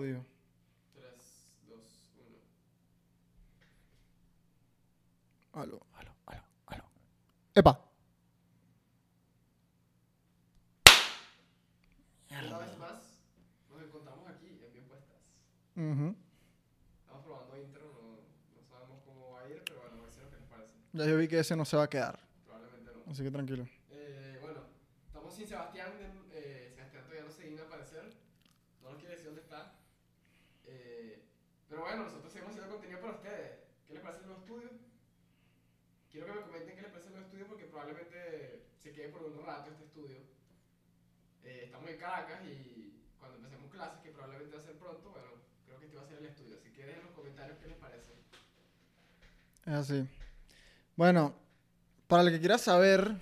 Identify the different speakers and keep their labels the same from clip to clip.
Speaker 1: Audio.
Speaker 2: 3, 2, 1.
Speaker 1: Aló, aló, aló, aló. ¡Epa!
Speaker 2: Una vez más, nos encontramos aquí en Bien Puestas.
Speaker 1: Ujú.
Speaker 2: Estamos probando intro, no, no sabemos cómo va a ir, pero bueno, a ver si es lo que les parece.
Speaker 1: Ya yo vi que ese no se va a quedar.
Speaker 2: Probablemente no.
Speaker 1: Así que tranquilo.
Speaker 2: Eh, bueno, estamos sin Sebastián. de- eh, Sebastián todavía no se digna a aparecer. No nos quiere decir dónde está. Eh, pero bueno, nosotros seguimos haciendo contenido para ustedes. ¿Qué les parece el nuevo estudio? Quiero que me comenten qué les parece el nuevo estudio porque probablemente se quede por un rato este estudio. Eh, estamos en Caracas y cuando empecemos clases, que probablemente va a ser pronto, bueno, creo que este va a ser el estudio. Así que dejen en los comentarios qué les parece.
Speaker 1: Es así. Bueno, para el que quiera saber,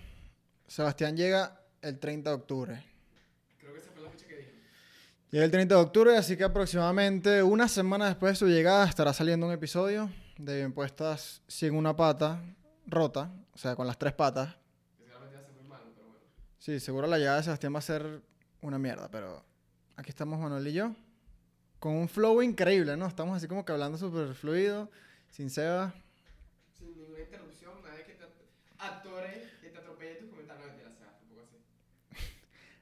Speaker 1: Sebastián llega el 30 de octubre.
Speaker 2: Creo que esa fue la fecha que dije.
Speaker 1: Llega el 30 de octubre, así que aproximadamente una semana después de su llegada estará saliendo un episodio de Bien Puestas sin una pata rota, o sea, con las tres patas. Sí, seguro la llegada de Sebastián va a ser una mierda, pero aquí estamos Manuel y yo, con un flow increíble, ¿no? Estamos así como que hablando súper fluido, sin Seba.
Speaker 2: Sin ninguna interrupción, nadie que te atore, que te atropelle tus comentarios. No, mentira, o sea, tampoco así.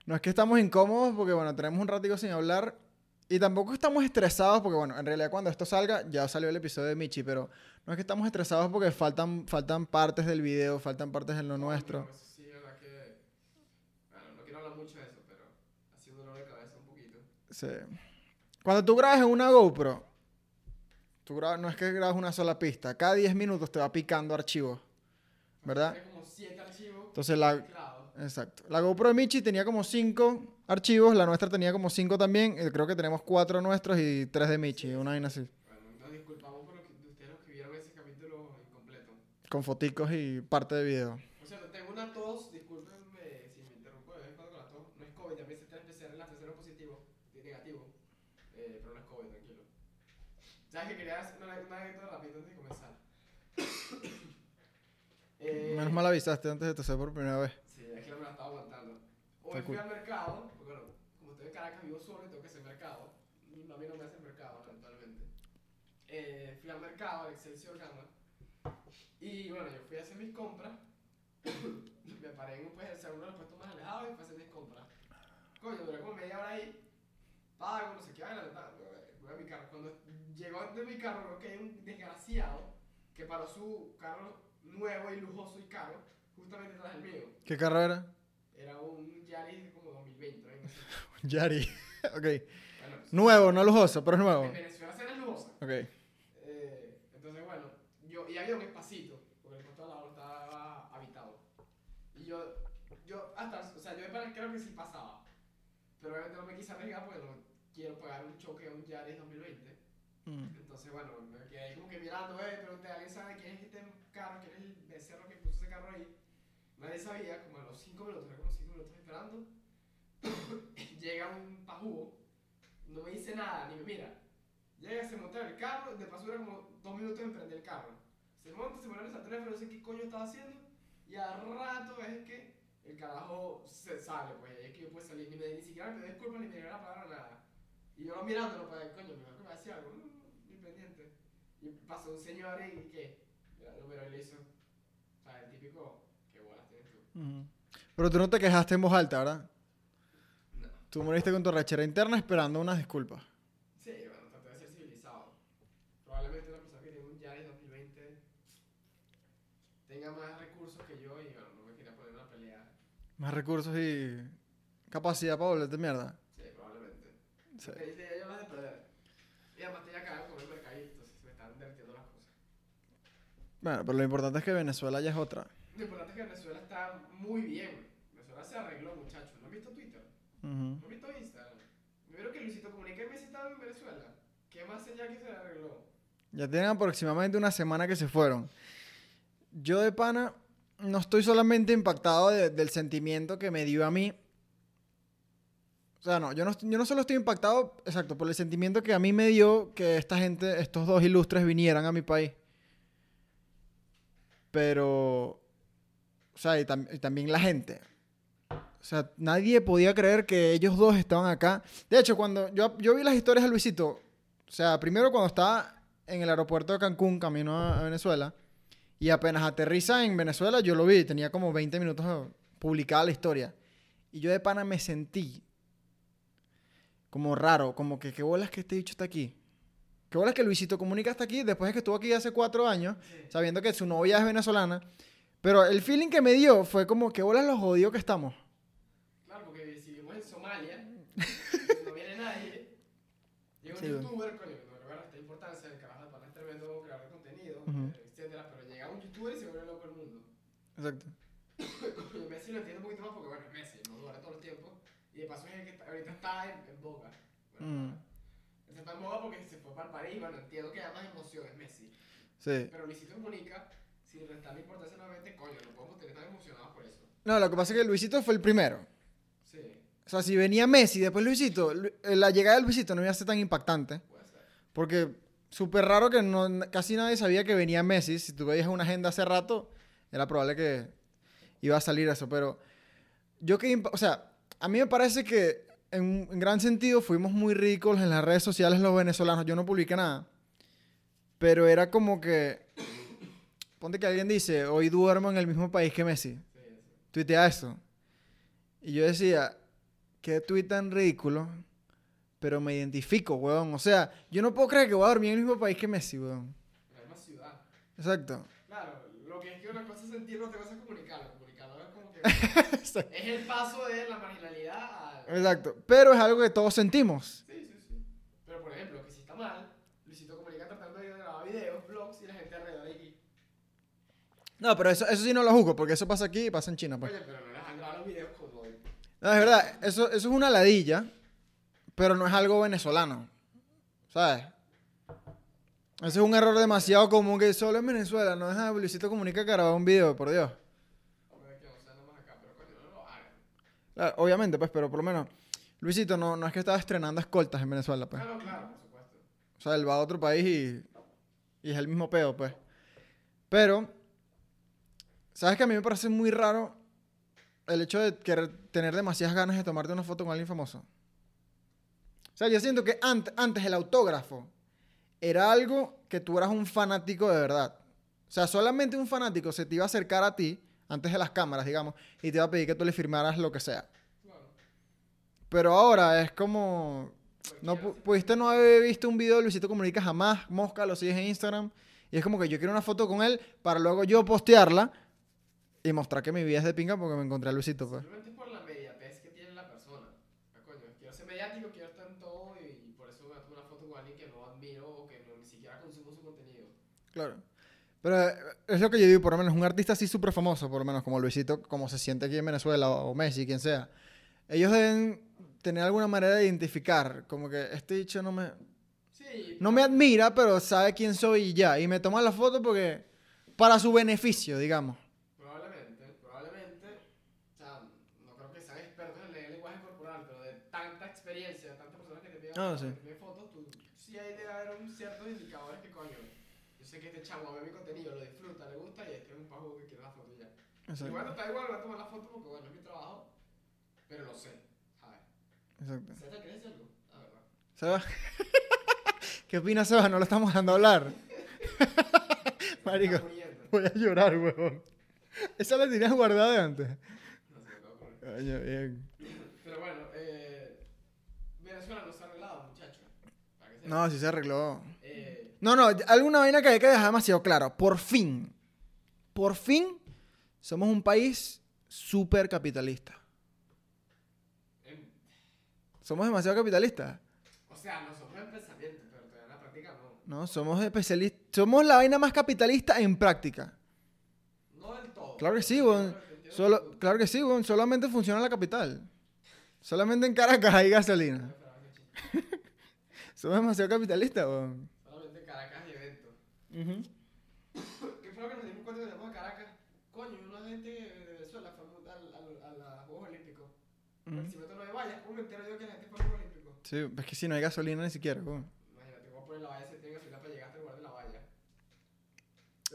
Speaker 1: No es que estamos incómodos porque, bueno, tenemos un ratico sin hablar y tampoco estamos estresados porque, bueno, en realidad cuando esto salga ya salió el episodio de Michi, pero no es que estamos estresados porque faltan, faltan partes del video, faltan partes de lo nuestro.
Speaker 2: No, sí, verdad que. Bueno, no quiero hablar mucho de eso, pero ha sido dolor de cabeza un poquito.
Speaker 1: Sí. Cuando tú grabas en una GoPro, tú grabas, no es que grabas una sola pista, cada 10 minutos te va picando archivos, ¿verdad?
Speaker 2: Como 7 archivos.
Speaker 1: Entonces la. Exacto. La GoPro de Michi tenía como 5 archivos, la nuestra tenía como 5 también. y creo que tenemos 4 nuestros y 3 de Michi, una vaina así.
Speaker 2: Bueno, nos disculpamos por lo que, de ustedes los que vieron ese capítulo incompleto.
Speaker 1: Con foticos y parte de video.
Speaker 2: Por cierto, tengo una tos, discúlpenme si me interrumpo de vez en cuando con la tos. No es COVID, ya me hice 3 PCR, las 3 eran positivo, y negativo. Eh, pero no es COVID, tranquilo. ¿Sabes que quería hacer una, una anécdota rápida antes de comenzar? Eh,
Speaker 1: Menos mal avisaste antes de toser por primera vez.
Speaker 2: La estaba aguantando. Hoy fui al mercado, porque bueno, como estoy en Caracas, vivo solo y tengo que hacer mercado. Mi mami no me hace mercado, lamentablemente. Eh, fui al mercado, al Excelsior Gama. Y bueno, yo fui a hacer mis compras. me paré en pues, el segundo de los puestos más alejados y fui a hacer mis compras. Coño, duré como media hora ahí. Pago, no sé qué, vaina, voy a mi carro. Cuando llegó de mi carro, creo que hay un desgraciado que paró su carro nuevo y lujoso y caro justamente detrás del mío.
Speaker 1: ¿Qué carro era?
Speaker 2: Era un Yaris como 2020, ¿no? No sé.
Speaker 1: Yari. ok.
Speaker 2: Bueno, pues,
Speaker 1: Nuevo, no lujoso, pero es nuevo.
Speaker 2: en Venezuela se era lujosa.
Speaker 1: Ok.
Speaker 2: Eh, entonces, bueno, yo, y había un espacito, porque el puesto al lado estaba habitado. Y yo, yo hasta, o sea, yo de creo que sí pasaba. Pero obviamente no me quise arriesgar porque no quiero pagar un choque a un Yaris 2020.
Speaker 1: Mm.
Speaker 2: Entonces, bueno, me quedé ahí como que mirando, eh, pregunté, ¿alguien sabe quién es este carro? ¿Quién es el becerro que puso ese carro ahí? Nadie sabía, como a los 5 minutos, era como 5 minutos esperando. Llega un pajugo, no me dice nada, ni me mira. Llega, se monta en el carro, de paso era como 2 minutos en prender el carro. Se monta, se pone en el teléfono, no sé qué coño estaba haciendo. Y al rato es que el carajo se sale, pues, es que yo puedo salir, ni, me, ni siquiera me pidió disculpas ni me dio la palabra, nada. Y yo mirándolo para el coño, me que me hacía algo, ni pendiente. Y pasó un señor y que, mira, lo pero él hizo, o sea, el típico,
Speaker 1: Pero tú no te quejaste en voz alta, ¿verdad?
Speaker 2: No.
Speaker 1: Tú moriste con tu rachera interna esperando unas disculpas.
Speaker 2: Sí, bueno, traté de ser civilizado. Probablemente una persona que tiene un Yaris 2020 tenga más recursos que yo y bueno, no me quería poner una pelea.
Speaker 1: Más recursos y capacidad para volverte mierda.
Speaker 2: Sí, probablemente.
Speaker 1: Sí.
Speaker 2: Te dice, yo las de perder. Y además te acabo con el mercadito, se me están derritiendo las cosas.
Speaker 1: Bueno, pero lo importante es que Venezuela ya es otra.
Speaker 2: Lo importante es que Venezuela está muy bien. Venezuela se arregló, muchachos. ¿No han visto Twitter? ¿No han visto Instagram? Me vieron que Luisito Comunica y Messi estaban en Venezuela. ¿Qué más allá que se arregló?
Speaker 1: Ya tienen aproximadamente una semana que se fueron. Yo de pana no estoy solamente impactado de- del sentimiento que me dio a mí. O sea, no yo, no, yo no solo estoy impactado, exacto, por el sentimiento que a mí me dio que esta gente, estos dos ilustres vinieran a mi país. Pero, o sea, y, tam- y también la gente. O sea, nadie podía creer que ellos dos estaban acá. De hecho, cuando yo, yo vi las historias de Luisito, o sea, primero cuando estaba en el aeropuerto de Cancún, camino a, Venezuela, y apenas aterriza en Venezuela, yo lo vi, tenía como 20 minutos publicada la historia. Y yo de pana me sentí como raro, como que qué bolas que este bicho está aquí. Qué bolas que Luisito Comunica está aquí después de que estuvo aquí hace cuatro años,
Speaker 2: Sí.
Speaker 1: sabiendo que su novia es venezolana. Pero el feeling que me dio fue como que bolas los jodidos que estamos.
Speaker 2: Claro, porque si vivimos en Somalia, no viene nadie. Llega un
Speaker 1: Sí,
Speaker 2: youtuber, coño, no le esta importancia, el carajo de pana es tremendo creador de contenido,
Speaker 1: Ujú.
Speaker 2: eh, etcétera, pero llega un youtuber y se vuelve loco el mundo.
Speaker 1: Exacto.
Speaker 2: Coño, Messi lo entiendo un poquito más porque, bueno, es Messi, no dura todo el tiempo. Y de paso es el que está- ahorita está en, en boga. Bueno,
Speaker 1: Mm.
Speaker 2: Está en boga porque se fue para París, bueno, entiendo que da más emoción, es Messi.
Speaker 1: Sí.
Speaker 2: Pero Luisito Comunica, sin restarle importancia nuevamente, coño, no podemos tener tan emocionados por eso.
Speaker 1: No, lo que pasa es que Luisito fue el primero.
Speaker 2: Sí,
Speaker 1: O sea, si venía Messi, después Luisito, Lu- eh, la llegada de Luisito no iba a ser tan impactante.
Speaker 2: puede ser.
Speaker 1: Porque súper raro que no, casi nadie sabía que venía Messi. Si tú veías una agenda hace rato, era probable que iba a salir eso. Pero yo que, o sea, a mí me parece que en, en gran sentido fuimos muy ricos en las redes sociales los venezolanos. Yo no publiqué nada. Pero era como que, ponte que alguien dice, hoy duermo en el mismo país que Messi.
Speaker 2: Sí, sí.
Speaker 1: Tuitea eso. Y yo decía, qué tweet tan ridículo. Pero me identifico, weón. O sea, yo no puedo creer que voy a dormir en el mismo país que Messi, weón.
Speaker 2: En la misma ciudad.
Speaker 1: Exacto.
Speaker 2: Claro, lo que es que una cosa es sentirlo, otra cosa es comunicarlo. Comunicarlo es como que es el paso de la marginalidad al...
Speaker 1: Exacto. Pero es algo que todos sentimos.
Speaker 2: Sí, sí, sí. Pero por ejemplo, que si está mal, Luisito Comunica tratando de grabar videos, vlogs y la gente alrededor de aquí.
Speaker 1: No, pero eso, eso sí no lo juzgo, porque eso pasa aquí y pasa en China, pues.
Speaker 2: Oye, pero no les han grabado los videos como hoy.
Speaker 1: No, es verdad, eso, eso es una ladilla, pero no es algo venezolano. ¿Sabes? Ese es un error demasiado común que solo en Venezuela no deja Luisito Comunica que grabar un video, por Dios. Claro, obviamente, pues, pero por lo menos, Luisito no, no es que estaba estrenando escoltas en Venezuela, pues.
Speaker 2: Claro, claro, por supuesto.
Speaker 1: O sea, él va a otro país y, y es el mismo pedo, pues. Pero, ¿sabes que a mí me parece muy raro el hecho de querer tener demasiadas ganas de tomarte una foto con alguien famoso? O sea, yo siento que ant- antes el autógrafo era algo que tú eras un fanático de verdad. O sea, solamente un fanático se te iba a acercar a ti, antes de las cámaras, digamos, y te iba a pedir que tú le firmaras lo que sea.
Speaker 2: Claro.
Speaker 1: Pero ahora es como... No pu- pudiste no haber visto un video de Luisito Comunica jamás, Mosca, lo sigues en Instagram. Y es como que yo quiero una foto con él para luego yo postearla y mostrar que mi vida es de pinga porque me encontré a Luisito, pues.
Speaker 2: Simplemente por la mediatez que tiene la persona. Ah, coño, quiero ser mediático, quiero estar en todo y por eso me tomo una foto con alguien que no admiro o que no, ni siquiera consumo su contenido.
Speaker 1: Claro. Pero eh, es lo que yo digo, por lo menos un artista así súper famoso, por lo menos como Luisito, como se siente aquí en Venezuela, o Messi, quien sea. Ellos deben tener alguna manera de identificar, como que este dicho no me,
Speaker 2: Sí.
Speaker 1: no me admira, pero sabe quién soy y ya. Y me toma la foto porque, para su beneficio, digamos.
Speaker 2: Probablemente, probablemente, o sea, no creo que sean expertos en leer lenguaje corporal, pero de de tantas personas que te piden,
Speaker 1: Ah, sí.
Speaker 2: que te piden fotos, tú sí hay debe haber un ciertos indicadores que coño, yo sé que este chavo ve mi contenido, lo disfruta, le gusta y este es un pajo que quiere la foto ya.
Speaker 1: Exacto.
Speaker 2: Y bueno, está igual, voy a tomar la foto porque bueno, es mi trabajo, pero lo sé, ¿sabes?
Speaker 1: Exacto.
Speaker 2: ¿Seta quieres decir algo? Ah, verdad.
Speaker 1: Seba. ¿Qué opinas, Seba? No lo estamos dejando hablar. Marico, voy a llorar, huevón. Esa la tenías guardada de antes.
Speaker 2: No de ocurrir.
Speaker 1: Coño, bien.
Speaker 2: Pero bueno, eh, Venezuela no se ha arreglado, muchachos. Para que sepan.
Speaker 1: No, sí se arregló.
Speaker 2: Eh,
Speaker 1: No, no, alguna vaina que hay que dejar demasiado claro. Por fin, por fin, somos un país súper capitalista.
Speaker 2: em,
Speaker 1: Somos demasiado capitalistas.
Speaker 2: o sea, nosotros en pensamiento, pero todavía en la práctica no.
Speaker 1: No, somos especialistas. Somos la vaina más capitalista en práctica.
Speaker 2: No del todo.
Speaker 1: Claro que sí, weón. Solo, claro que sí, weón. Solamente funciona la capital. Solamente en Caracas hay gasolina. Somos demasiado capitalistas, weón.
Speaker 2: Solamente Caracas y eventos.
Speaker 1: Ujú.
Speaker 2: ¿Qué fue lo que nos dimos cuenta que llegamos a Caracas? Coño, una gente de Venezuela fue a los Juegos Olímpicos. Porque
Speaker 1: Ujú.
Speaker 2: si meto no de vallas, ¿cómo me entero yo que la gente fue a los Juegos Olímpicos?
Speaker 1: Sí, es que si no hay gasolina ni siquiera, weón.
Speaker 2: Imagínate, voy a poner la valla, se tiene gasolina para llegar hasta el lugar de la valla.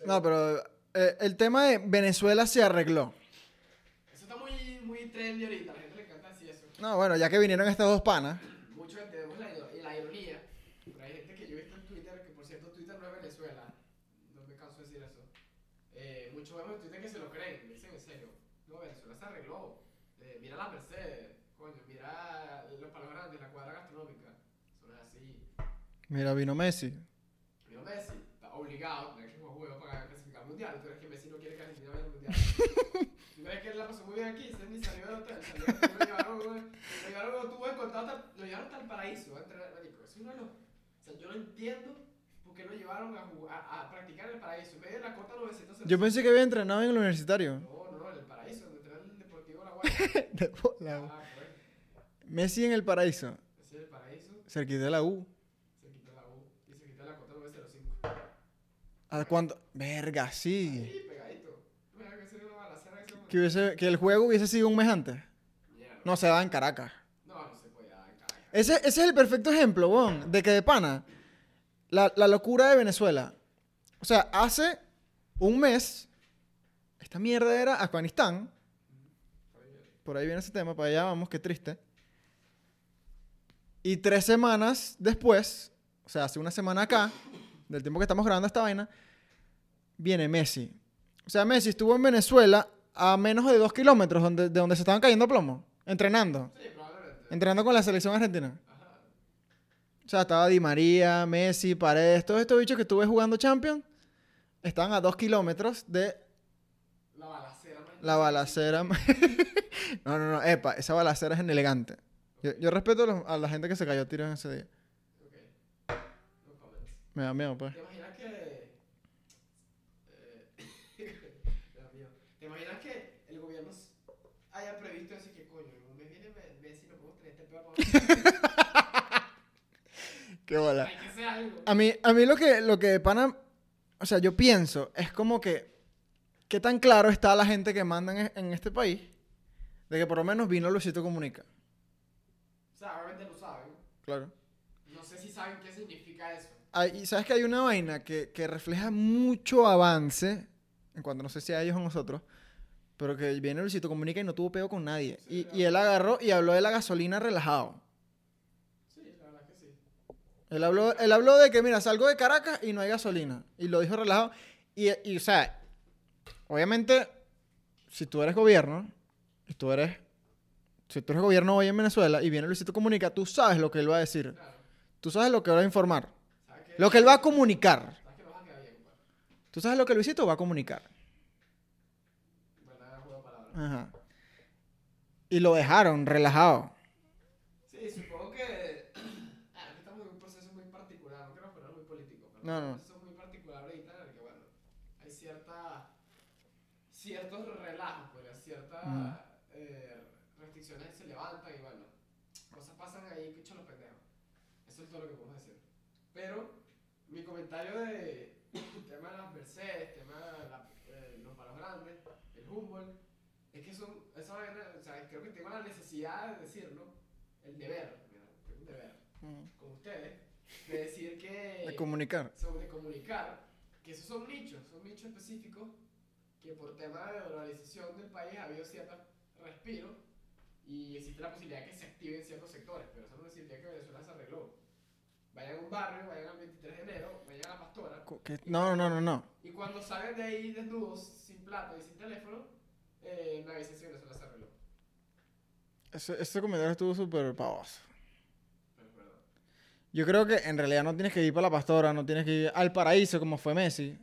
Speaker 1: No, pero eh, el tema de Venezuela se arregló.
Speaker 2: Eso está muy, muy trendy ahorita. La gente
Speaker 1: No, bueno, ya que vinieron estos dos panas.
Speaker 2: Muchos entendemos la, iro- la ironía, pero hay gente que yo he visto en Twitter, que por cierto Twitter no es Venezuela, no me canso de decir eso. Eh, muchos vemos en Twitter que se lo creen, me dicen en serio. No, Venezuela se arregló. Eh, mira la Mercedes, coño, mira los palos grandes, la cuadra gastronómica. Eso no es así.
Speaker 1: Mira, vino Messi.
Speaker 2: Mira Messi, está obligado, que jugar juego para clasificar al mundial. ¿Tú crees que Messi no quiere que Argentina vaya al mundial? ¿Tú crees que él la pasó muy bien aquí? Se ni salió del hotel, salió, lo llevaron, lo llevaron, tuvo encontrado hasta, lo llevaron hasta el paraíso, a entrenar, marico. Eso no es lo, o sea, yo no entiendo por qué lo llevaron a, jugar, a, a practicar en el paraíso, en medio de la cota 900.
Speaker 1: Yo pensé que había entrenado en el universitario.
Speaker 2: No, no, en el paraíso, donde entrena el Deportivo La Guaira.
Speaker 1: De bola.
Speaker 2: Ah,
Speaker 1: Messi en el paraíso.
Speaker 2: ese es el paraíso,
Speaker 1: Cerquita de la U.
Speaker 2: se quita la U y se quita la cota 905.
Speaker 1: ¿A cuánto? Verga, sí.
Speaker 2: Ahí, pegadito. Que
Speaker 1: hubiese- que el juego hubiese sido un mes antes. No se da en Caracas.
Speaker 2: No, no se puede dar en Caracas.
Speaker 1: Ese, ese es el perfecto ejemplo, weón, de que de pana, la, la locura de Venezuela. O sea, hace un mes, esta mierda era Afganistán. Por ahí viene ese tema, para allá vamos, qué triste. Y tres semanas después, o sea, hace una semana acá, del tiempo que estamos grabando esta vaina, viene Messi. O sea, Messi estuvo en Venezuela a menos de dos kilómetros donde, de donde se estaban cayendo plomo, entrenando.
Speaker 2: Sí, probablemente.
Speaker 1: Entrenando con la selección argentina.
Speaker 2: Ajá.
Speaker 1: O sea, estaba Di María, Messi, Paredes, todos estos bichos que estuve jugando Champions, estaban a dos kilómetros de
Speaker 2: La balacera,
Speaker 1: la balacera. no, no, no, epa, esa balacera es en elegante. Yo, yo respeto a la gente que se cayó a tiros en ese día. Me da miedo, pues.
Speaker 2: ¿Te imaginas que. eh, me da miedo. ¿Te imaginas que el gobierno haya previsto así que, coño, un mes viene Me- Messi, no podemos tener este peor
Speaker 1: Qué bola.
Speaker 2: Hay que hacer algo.
Speaker 1: A mí, a mí lo que, lo que de pana, o sea, yo pienso, es como que, ¿qué tan claro está la gente que manda en, en este país de que por lo menos vino Luisito Comunica?
Speaker 2: O sea, obviamente lo saben.
Speaker 1: Claro.
Speaker 2: No sé si saben qué significa eso.
Speaker 1: Hay- sabes que hay una vaina que, que refleja mucho avance, en cuanto no sé si a ellos o a nosotros, pero que viene Luisito Comunica y no tuvo peo con nadie.
Speaker 2: Sí,
Speaker 1: y, y él agarró y habló de la gasolina relajado.
Speaker 2: Sí, la verdad que sí.
Speaker 1: Él habló, él habló de que, mira, salgo de Caracas y no hay gasolina. Y lo dijo relajado. Y, y, o sea, obviamente, si tú eres gobierno, y tú eres, si tú eres gobierno hoy en Venezuela y viene Luisito Comunica, tú sabes lo que él va a decir.
Speaker 2: Claro.
Speaker 1: Tú sabes lo que va a informar. Lo que él va a comunicar.
Speaker 2: ¿Sabes que?
Speaker 1: Tú sabes lo que Luisito va a comunicar. Ajá. Y lo dejaron relajado.
Speaker 2: Sí, supongo que. Ah, que estamos en un proceso muy particular. No quiero poner muy político, pero
Speaker 1: No, no.
Speaker 2: un proceso muy particular ahorita en el que, bueno, hay cierta. ciertos relajos, pues, ciertas
Speaker 1: Ujú.
Speaker 2: eh, restricciones se levantan y, bueno, cosas pasan ahí que echan los pendejos. Eso es todo lo que podemos decir. Pero, mi comentario de. el tema de las Mercedes, tema de la- eh, los palos grandes, el Humboldt. Es que son, esa vaina, o sea, creo que tengo la necesidad de decirlo, el deber, mira, tengo un deber con ustedes, de decir que,
Speaker 1: De comunicar.
Speaker 2: sobre comunicar, que esos son nichos, son nichos específicos, que por tema de dolarización del país ha habido cierto respiro y existe la posibilidad de que se activen ciertos sectores, pero eso no significa que Venezuela se arregló. Vayan a un barrio, vayan al 23 de enero, vayan a la pastora,
Speaker 1: que- No, no, no, no.
Speaker 2: y cuando salgan de ahí desnudos, sin plata y sin teléfono, eh, me avisen si Venezuela se arregló.
Speaker 1: Ese, ese comentario estuvo súper pavoso.
Speaker 2: Es.
Speaker 1: Yo creo que en realidad no tienes que ir para la pastora, no tienes que ir al paraíso como fue Messi.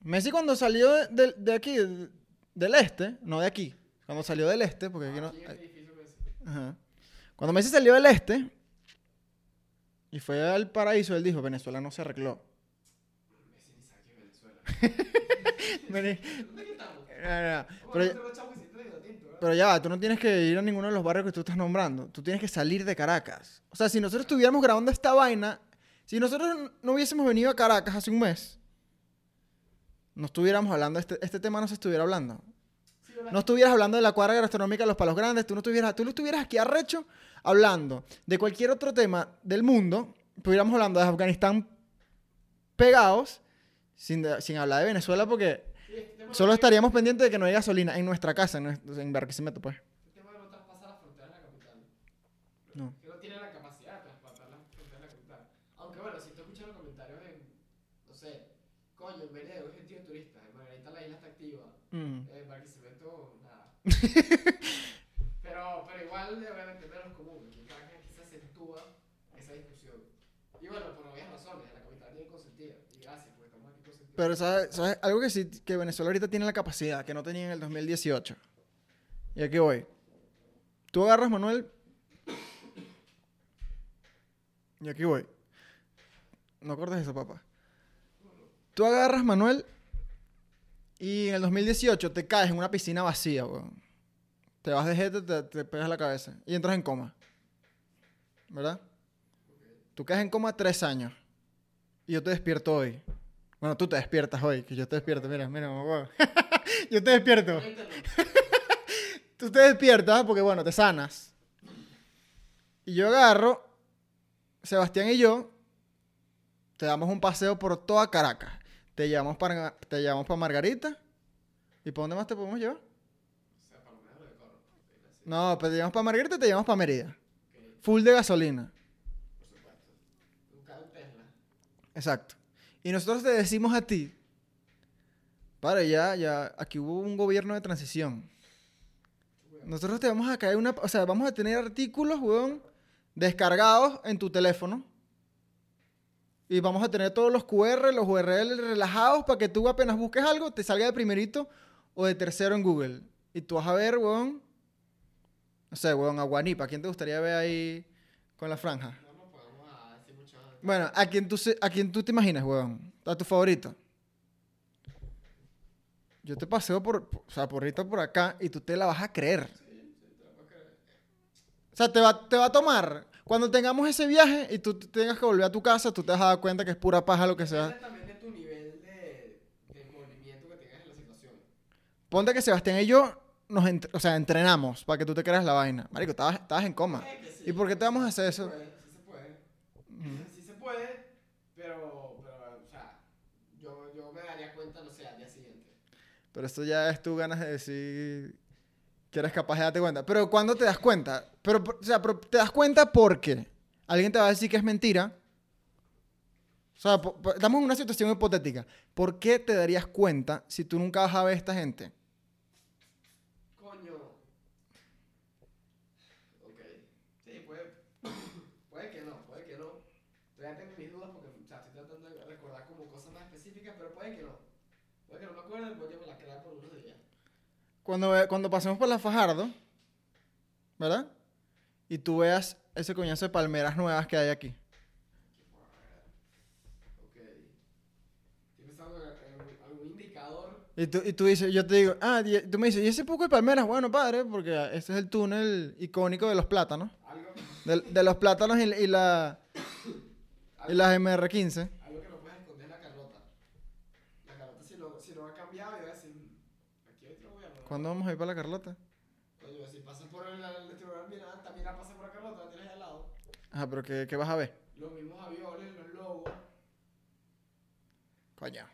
Speaker 1: Messi cuando salió de, de- de aquí, de- del este, no de aquí, cuando salió del este, porque aquí no...
Speaker 2: Aquí en el edificio Messi.
Speaker 1: Ajá. Cuando Messi salió del este y fue al paraíso, él dijo, Venezuela no se arregló. Pero, pero ya, va, tú no tienes que ir a ninguno de los barrios que tú estás nombrando. Tú tienes que salir de Caracas. O sea, si nosotros estuviéramos grabando esta vaina, si nosotros no hubiésemos venido a Caracas hace un mes, no estuviéramos hablando, este, este tema no se estuviera hablando. No estuvieras hablando de la cuadra gastronómica de los palos grandes, tú no estuvieras, tú no estuvieras aquí arrecho hablando de cualquier otro tema del mundo, estuviéramos hablando de Afganistán pegados, sin, sin hablar de Venezuela, porque solo estaríamos pendientes de que no hay gasolina en nuestra casa, en, nuestro, en Barquisimeto, pues.
Speaker 2: No. Que no tiene la capacidad de traspasar las fronteras de la capital. Aunque bueno, si tú escuchas los comentarios en, no sé, coño, en Venezuela es gente de turista, en Margarita la isla está activa,
Speaker 1: mm.
Speaker 2: en Barquisimeto, nada. pero, pero igual, obviamente, menos común.
Speaker 1: Pero ¿sabes, algo que sí, que Venezuela ahorita tiene la capacidad, que no tenía en el 2018. Y aquí voy. Tú agarras, Manuel. Y aquí voy. No cortes eso, papá. Tú agarras, Manuel, y en el 2018 te caes en una piscina vacía, weón. Te vas de jete, te, te pegas la cabeza y entras en coma. ¿Verdad? Tú caes en coma tres años. Y yo te despierto hoy. Bueno, tú te despiertas hoy, que yo te despierto. Mira, mira, mamá. yo te despierto. Tú te despiertas porque, bueno, te sanas. Y yo agarro, Sebastián y yo, te damos un paseo por toda Caracas. Te llevamos para, te llevamos para Margarita. ¿Y para dónde más te podemos llevar? No, pues te llevamos para Margarita y te llevamos para Mérida. Full de gasolina. Exacto. Y nosotros te decimos a ti, para ya, ya, aquí hubo un gobierno de transición. Nosotros te vamos a caer una, o sea, vamos a tener artículos, weón, descargados en tu teléfono. Y vamos a tener todos los QR, los URL relajados para que tú apenas busques algo, te salga de primerito o de tercero en Google. Y tú vas a ver, weón, no sé, weón, a Guanipa. ¿Quién te gustaría ver ahí con la franja?
Speaker 2: No nos podemos a decir mucho.
Speaker 1: Bueno, ¿a quién tú, se- a quién tú te imaginas, weón? ¿A tu favorito? Yo te paseo por, por- o sea, por ahorita por acá y tú te la vas a creer. O sea, te va, te va a tomar. Cuando tengamos ese viaje y tú te tengas que volver a tu casa, tú te vas a dar cuenta que es pura paja lo que sea.
Speaker 2: Depende también de tu nivel de, de movimiento que tengas en la situación.
Speaker 1: Ponte que Sebastián y yo nos entre- o sea, entrenamos para que tú te creas la vaina. Marico, estabas, estabas en coma.
Speaker 2: Sí.
Speaker 1: ¿Y por qué te vamos a hacer
Speaker 2: Sí
Speaker 1: eso?
Speaker 2: se puede, Sí se puede. Sí se puede, pero, pero, o sea, yo, yo me daría cuenta, no sé, al día siguiente.
Speaker 1: Pero esto ya es tú ganas de decir que eres capaz de darte cuenta. Pero ¿cuándo te das cuenta? Pero, o sea, pero te das cuenta porque alguien te va a decir que es mentira. O sea, estamos en una situación hipotética. ¿Por qué te darías cuenta si tú nunca vas a ver a esta gente?
Speaker 2: Coño. Ok. Sí, puede, puede que no, puede que no. Todavía tengo mis dudas porque, o sea, estoy tratando de recordar como cosas más específicas, pero puede que no. Puede que no me acuerde, voy a me la quedar por unos días.
Speaker 1: Cuando, cuando pasemos por la Fajardo, ¿verdad? Y tú veas ese coñazo de palmeras nuevas que hay aquí. Y tú, y tú dices, yo te digo, ah, y tú me dices, ¿y ese poco de palmeras? Bueno, padre, porque este es el túnel icónico de los plátanos.
Speaker 2: Algo,
Speaker 1: De, de los plátanos y, y la, y las MR15.
Speaker 2: algo que no puedes esconder es la Carlota. La Carlota, si no, si no ha cambiado, yo voy a decir, aquí hay otro gobierno. ¿no?
Speaker 1: ¿Cuándo vamos a ir para la Carlota?
Speaker 2: Coño, si pasas por el, tribunal Miranda, también pasa por la Carlota, la tienes al lado.
Speaker 1: Ajá, pero ¿qué, qué vas a ver?
Speaker 2: Los mismos aviones, los logos.
Speaker 1: Coño.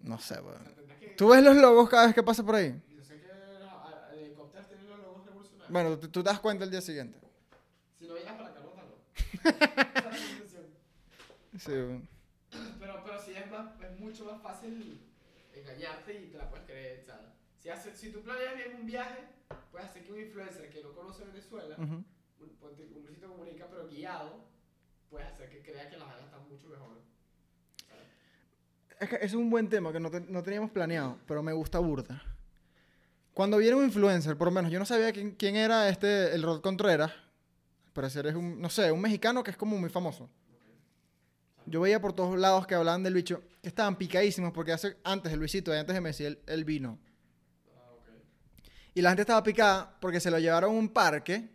Speaker 1: No sé,
Speaker 2: O
Speaker 1: weón.
Speaker 2: sea, tendrás que.
Speaker 1: ¿Tú ves los logos cada vez que pasas por ahí?
Speaker 2: Yo sé que los helicópteros tienen los logos revolucionarios.
Speaker 1: Bueno, tú, tú te das cuenta el día siguiente.
Speaker 2: Si no llegas para la Carlota, no.
Speaker 1: Sí, weón.
Speaker 2: pero, pero sí es, más, es mucho más fácil engañarte y te la puedes creer. Sea, si, hace- si tú planeas bien un viaje, puedes hacer que un influencer que no conoce Venezuela,
Speaker 1: Ujú.
Speaker 2: un, ponte- un Luisito comunica, pero guiado, puedes hacer que crea que las vainas están mucho mejor. ¿sabes?
Speaker 1: Es que es un buen tema que no, te- no teníamos planeado, pero me gusta burda. Cuando viene un influencer, por lo menos, yo no sabía quién, quién era este, el Rod Contreras. Al parecer es un, no sé, un mexicano que es como muy famoso. Yo veía por todos lados que hablaban del bicho, que estaban picadísimos porque hace, antes de Luisito antes de Messi, él, él vino.
Speaker 2: Ah.
Speaker 1: Y la gente estaba picada porque se lo llevaron a un parque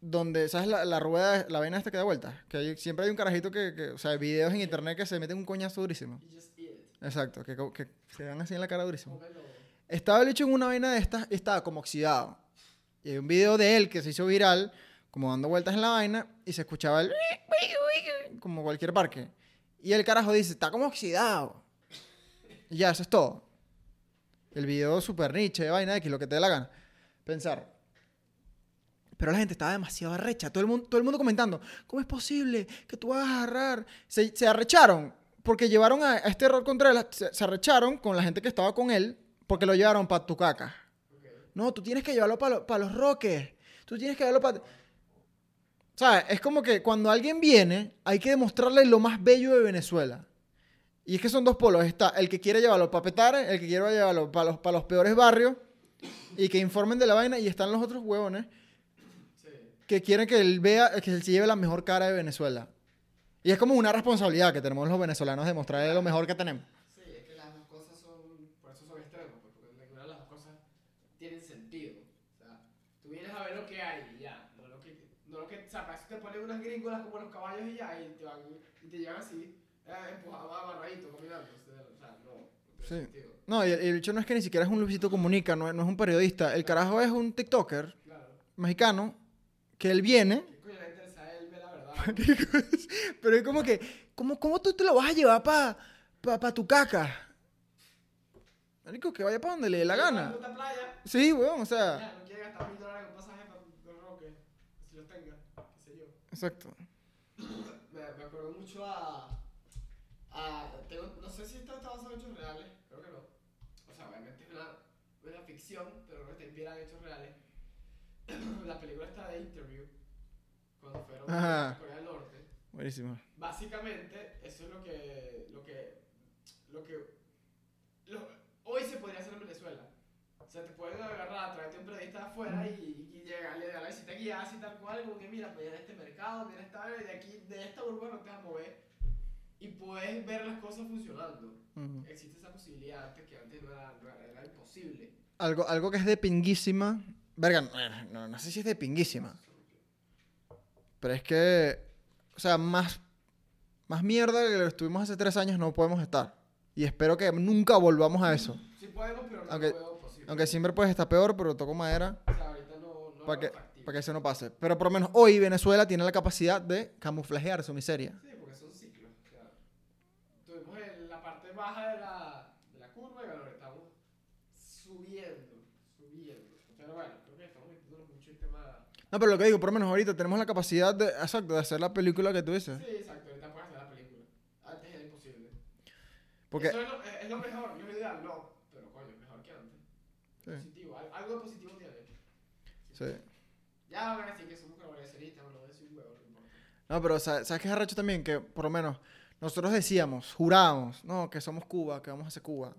Speaker 1: donde, ¿sabes? La, la rueda, la vaina esta que da vuelta. Que hay- siempre hay un carajito que, que, o sea, hay videos en internet que se meten un coñazo durísimo. Exacto, que, que se dan así en la cara durísimo. Estaba el bicho en una vaina de estas y estaba como oxidado. Y hay un video de él que se hizo viral, como dando vueltas en la vaina, y se escuchaba el... como cualquier parque. Y el carajo dice, está como oxidado. Y ya, eso es todo. El video super niche, vaina X, lo que te dé la gana. Pensar. Pero la gente estaba demasiado arrecha. Todo el mundo, todo el mundo comentando, ¿cómo es posible que tú vas a agarrar? Se, se arrecharon porque llevaron a, a este Rod Contreras, se, se arrecharon con la gente que estaba con él porque lo llevaron para tu caca. No, tú tienes que llevarlo para los roques. Tú tienes que llevarlo para... ¿Sabes? Es como que cuando alguien viene, hay que demostrarle lo más bello de Venezuela. Y es que son dos polos. Está el que quiere llevarlo para Petare, el que quiere llevarlo para los, para los peores barrios y que informen de la vaina. Y están los otros huevones que quieren que él vea, que él se lleve la mejor cara de Venezuela. Y es como una responsabilidad que tenemos los venezolanos de mostrarle lo mejor que tenemos.
Speaker 2: Sí, es que las dos cosas son, por eso son extremos, pues, porque ninguna de las dos cosas tienen sentido. O sea, tú vienes a ver lo que hay y ya, no lo que, no lo que, o sea, para eso te ponen unas gringolas como los caballos y ya, y te van, y te llevan así, eh, empujados, amarraditos, caminando, o sea, no,
Speaker 1: Sí. No, y el, el hecho no es que ni siquiera es un Luisito Comunica, no, es- no es un periodista. El carajo es un TikToker
Speaker 2: Claro.
Speaker 1: mexicano que él viene
Speaker 2: ¿Qué coño le interesa a él la verdad?
Speaker 1: Pero es como que, ¿cómo, cómo tú te lo vas a llevar para pa, pa tu caca? Marico, que vaya para donde le dé la gana.
Speaker 2: Playa,
Speaker 1: Sí, weón, o sea.
Speaker 2: ya, no quiere gastar mil dólares en un pasaje para el roque, si los tenga, qué sé yo.
Speaker 1: Exacto.
Speaker 2: Me, me acuerdo mucho a. a tengo, no sé si esto está basado en hechos reales, creo que no. O sea, obviamente es una, una ficción, pero está inspirada en hechos reales. La película está de Interview, cuando fueron a Corea del Norte.
Speaker 1: Buenísimo.
Speaker 2: Básicamente, eso es lo que. lo que. lo que. lo- hoy se podría hacer en Venezuela. O sea, te pueden agarrar a través de un periodista de afuera y, y llegarle a la visita guiada así tal cual, como que mira, pues en este mercado, mira esta área, de aquí, de esta burbuja no te vas a mover. Y puedes ver las cosas funcionando.
Speaker 1: Ujú.
Speaker 2: Existe esa posibilidad antes que antes no era, no era, imposible.
Speaker 1: Algo, algo que es de pinguísima. Verga, no, no, no sé si es de pinguísima. Pero es que. O sea, más. Más mierda que lo estuvimos hace tres años no podemos estar. Y espero que nunca volvamos a eso.
Speaker 2: Sí podemos, pero no
Speaker 1: Aunque-
Speaker 2: posible.
Speaker 1: Aunque siempre puedes estar peor, pero toco madera.
Speaker 2: O sea, ahorita no, no
Speaker 1: para que, para que eso no pase. Pero por lo menos hoy Venezuela tiene la capacidad de camuflajear su miseria.
Speaker 2: Sí, porque son ciclos. O sea, tuvimos en la parte baja de la, de la curva y ahora estamos subiendo, subiendo. Pero bueno, creo que estamos metiéndonos mucho en tema.
Speaker 1: No, pero lo que digo, por lo menos ahorita tenemos la capacidad de, exacto, de hacer la película que tú dices.
Speaker 2: Sí, exacto, ahorita puedes hacer la película. Antes era imposible.
Speaker 1: Porque,
Speaker 2: Eso es lo, es lo mejor, no es lo ideal, no. Pero coño, es mejor que antes.
Speaker 1: Sí.
Speaker 2: Positivo, al- algo de positivo tiene.
Speaker 1: Sí.
Speaker 2: Ya van a decir que somos globalizacionistas, bueno, es un huevo, no importa.
Speaker 1: No, pero sa- ¿sabes qué es arrecho también? Que por lo menos nosotros decíamos, jurábamos, no, que somos Cuba, que vamos a hacer Cuba.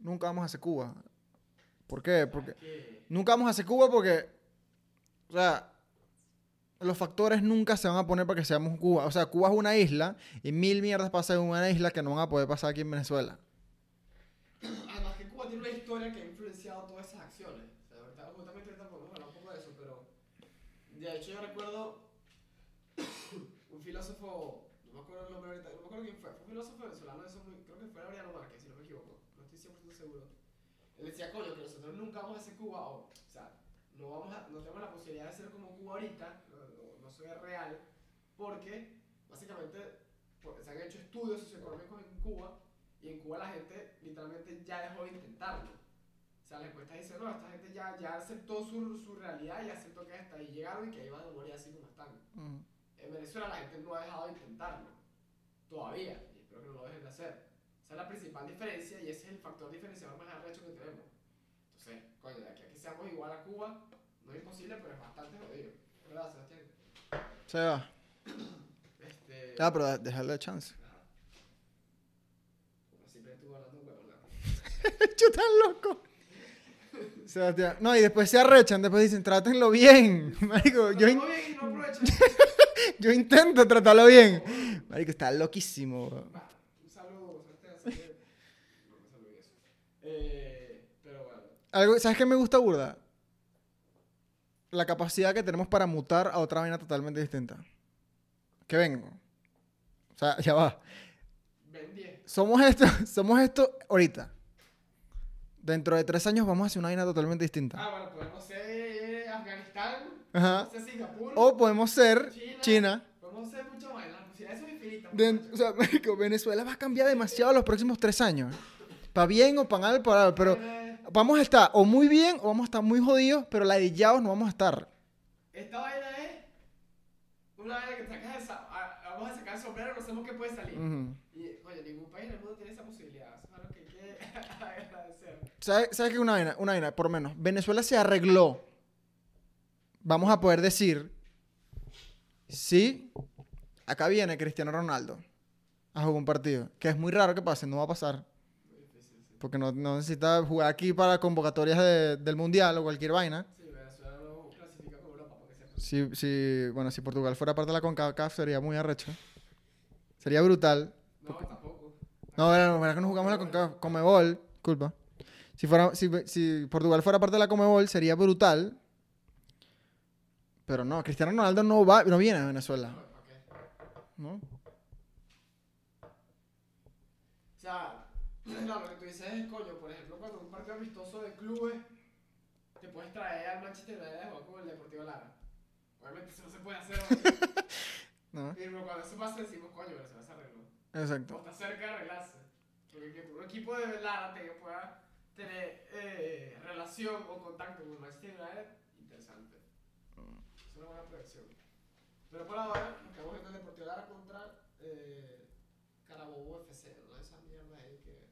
Speaker 1: Nunca vamos a hacer Cuba. ¿Por qué? Porque
Speaker 2: que-
Speaker 1: nunca vamos a hacer Cuba porque, o sea, los factores nunca se van a poner para que seamos Cuba. O sea, Cuba es una isla y mil mierdas pasan en una isla que no van a poder pasar aquí en Venezuela.
Speaker 2: Además que Cuba tiene una historia que ha influenciado todas esas O sea, ahorita, justamente podemos hablar un poco de eso, pero de hecho yo recuerdo un filósofo, no me acuerdo quién fue, fue un filósofo venezolano, eso creo que fue Laureano Márquez, si no me equivoco, no estoy 100% seguro. Él decía, coño, que nosotros nunca vamos a ser Cuba, o, sea, no, vamos no tenemos la posibilidad de ser como Cuba ahorita, no, no, soy real, porque básicamente se han hecho estudios socioeconómicos en Cuba y en Cuba la gente literalmente ya dejó de intentarlo. Sea, la encuesta dice, no, esta gente ya, ya aceptó su, su realidad y aceptó que hasta ahí llegaron y que ahí van a morir así como están.
Speaker 1: Mm.
Speaker 2: En Venezuela la gente no ha dejado de intentarlo. Todavía. Y espero que no lo dejen de hacer. Esa es la principal diferencia y ese es el factor diferenciador más arrecho que tenemos. Entonces, coño, de aquí a que seamos igual a Cuba, no es imposible, pero es bastante jodido. ¿Verdad, Sebastián?
Speaker 1: Se va.
Speaker 2: Este...
Speaker 1: Ah, pero dejarle chance.
Speaker 2: Como siempre estuvo hablando huevo, ¿no?
Speaker 1: Yo tan loco. Sebastián. No, y después se arrechan, después dicen, trátenlo bien. Marico, yo, in-
Speaker 2: bien no
Speaker 1: yo intento tratarlo bien. Marico, está loquísimo.
Speaker 2: Eh, pero bueno.
Speaker 1: Algo, ¿Sabes qué me gusta burda? La capacidad que tenemos para mutar a otra vaina totalmente distinta. Que vengo. O sea, ya va.
Speaker 2: Ven 10.
Speaker 1: Somos esto, somos esto ahorita. Dentro de tres años vamos a hacer una vaina totalmente distinta.
Speaker 2: Ah, bueno, podemos ser eh, Afganistán,
Speaker 1: Ajá.
Speaker 2: podemos ser Singapur,
Speaker 1: O podemos ser
Speaker 2: China.
Speaker 1: China.
Speaker 2: podemos ser mucho más. Posibilidades son infinitas.
Speaker 1: De- o sea, marico, Venezuela va a cambiar demasiado los próximos tres años. Para bien o para mal, para, pero vamos a estar o muy bien o vamos a estar muy jodidos, pero ladillados no vamos a estar.
Speaker 2: esta vaina es una vaina que sacas de sa- a- vamos a sacar el sombrero, no sabemos qué puede salir.
Speaker 1: Ujú.
Speaker 2: Y, oye, ningún país en el mundo tiene esa posibilidad. Eso es algo que hay que agradecer.
Speaker 1: ¿Sabes ¿sabe qué? Una vaina, una vaina, por menos. Venezuela se arregló. Vamos a poder decir, sí, acá viene Cristiano Ronaldo a jugar un partido. Que es muy raro que pase, no va a pasar. Porque no, no necesita jugar aquí para convocatorias de- del Mundial o cualquier vaina. Si, si, bueno, si Portugal fuera parte de la CONCACAF sería muy arrecho. Sería brutal.
Speaker 2: No, tampoco.
Speaker 1: No, bueno, que no jugamos la CONCACAF. Comebol, culpa. Si, fuera, si, si Portugal fuera parte de la Comebol sería brutal. Pero no, Cristiano Ronaldo no va, no viene a Venezuela.
Speaker 2: No. O sea, lo que tú dices es, coño, por ejemplo, cuando un partido amistoso de clubes te puedes traer al Manchester United a jugar con el Deportivo Lara. Obviamente eso no se puede hacer. ¿no? Pero cuando eso pasa decimos, coño, Venezuela se arregló. O
Speaker 1: Exacto.
Speaker 2: está cerca de arreglarse. Porque que un equipo de Lara te pueda tener eh, relación o contacto con el United, interesante. Es una buena proyección. Pero por ahora, quedamos viendo el Deportivo Lara contra eh, Carabobo FC, ¿no? Esa mierda ahí que,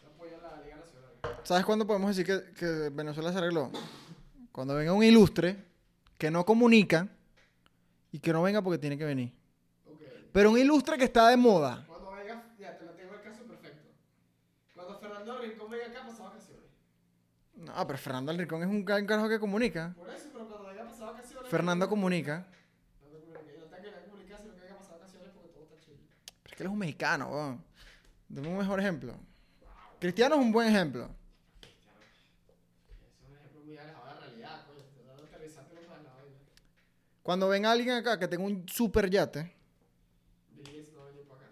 Speaker 2: que apoya la Liga Nacional.
Speaker 1: ¿Sabes cuándo podemos decir que, que Venezuela se arregló? Cuando venga un ilustre que no comunica y que no venga porque tiene que venir.
Speaker 2: Ok.
Speaker 1: Pero un ilustre que está de moda.
Speaker 2: Cuando venga, ya te lo tengo el caso perfecto. Cuando Fernando Rincón venga acá, pasa vacaciones.
Speaker 1: No, pero Fernando Rincón es un ca- un carajo que comunica.
Speaker 2: Por eso, pero cuando venga a pasar vacaciones.
Speaker 1: Fernando comunica.
Speaker 2: No te comuniques, no tenga que ir a comunicar, sino que venga a pasar vacaciones porque todo está chido.
Speaker 1: Pero es que él es un mexicano, weón. Dame un mejor ejemplo. Cristiano es un buen ejemplo.
Speaker 2: Es un ejemplo muy alejado de la realidad, coño. Te aterrizártelo más en la vaina.
Speaker 1: Cuando venga alguien acá que tenga un super yate,
Speaker 2: Bill Gates no venía para acá.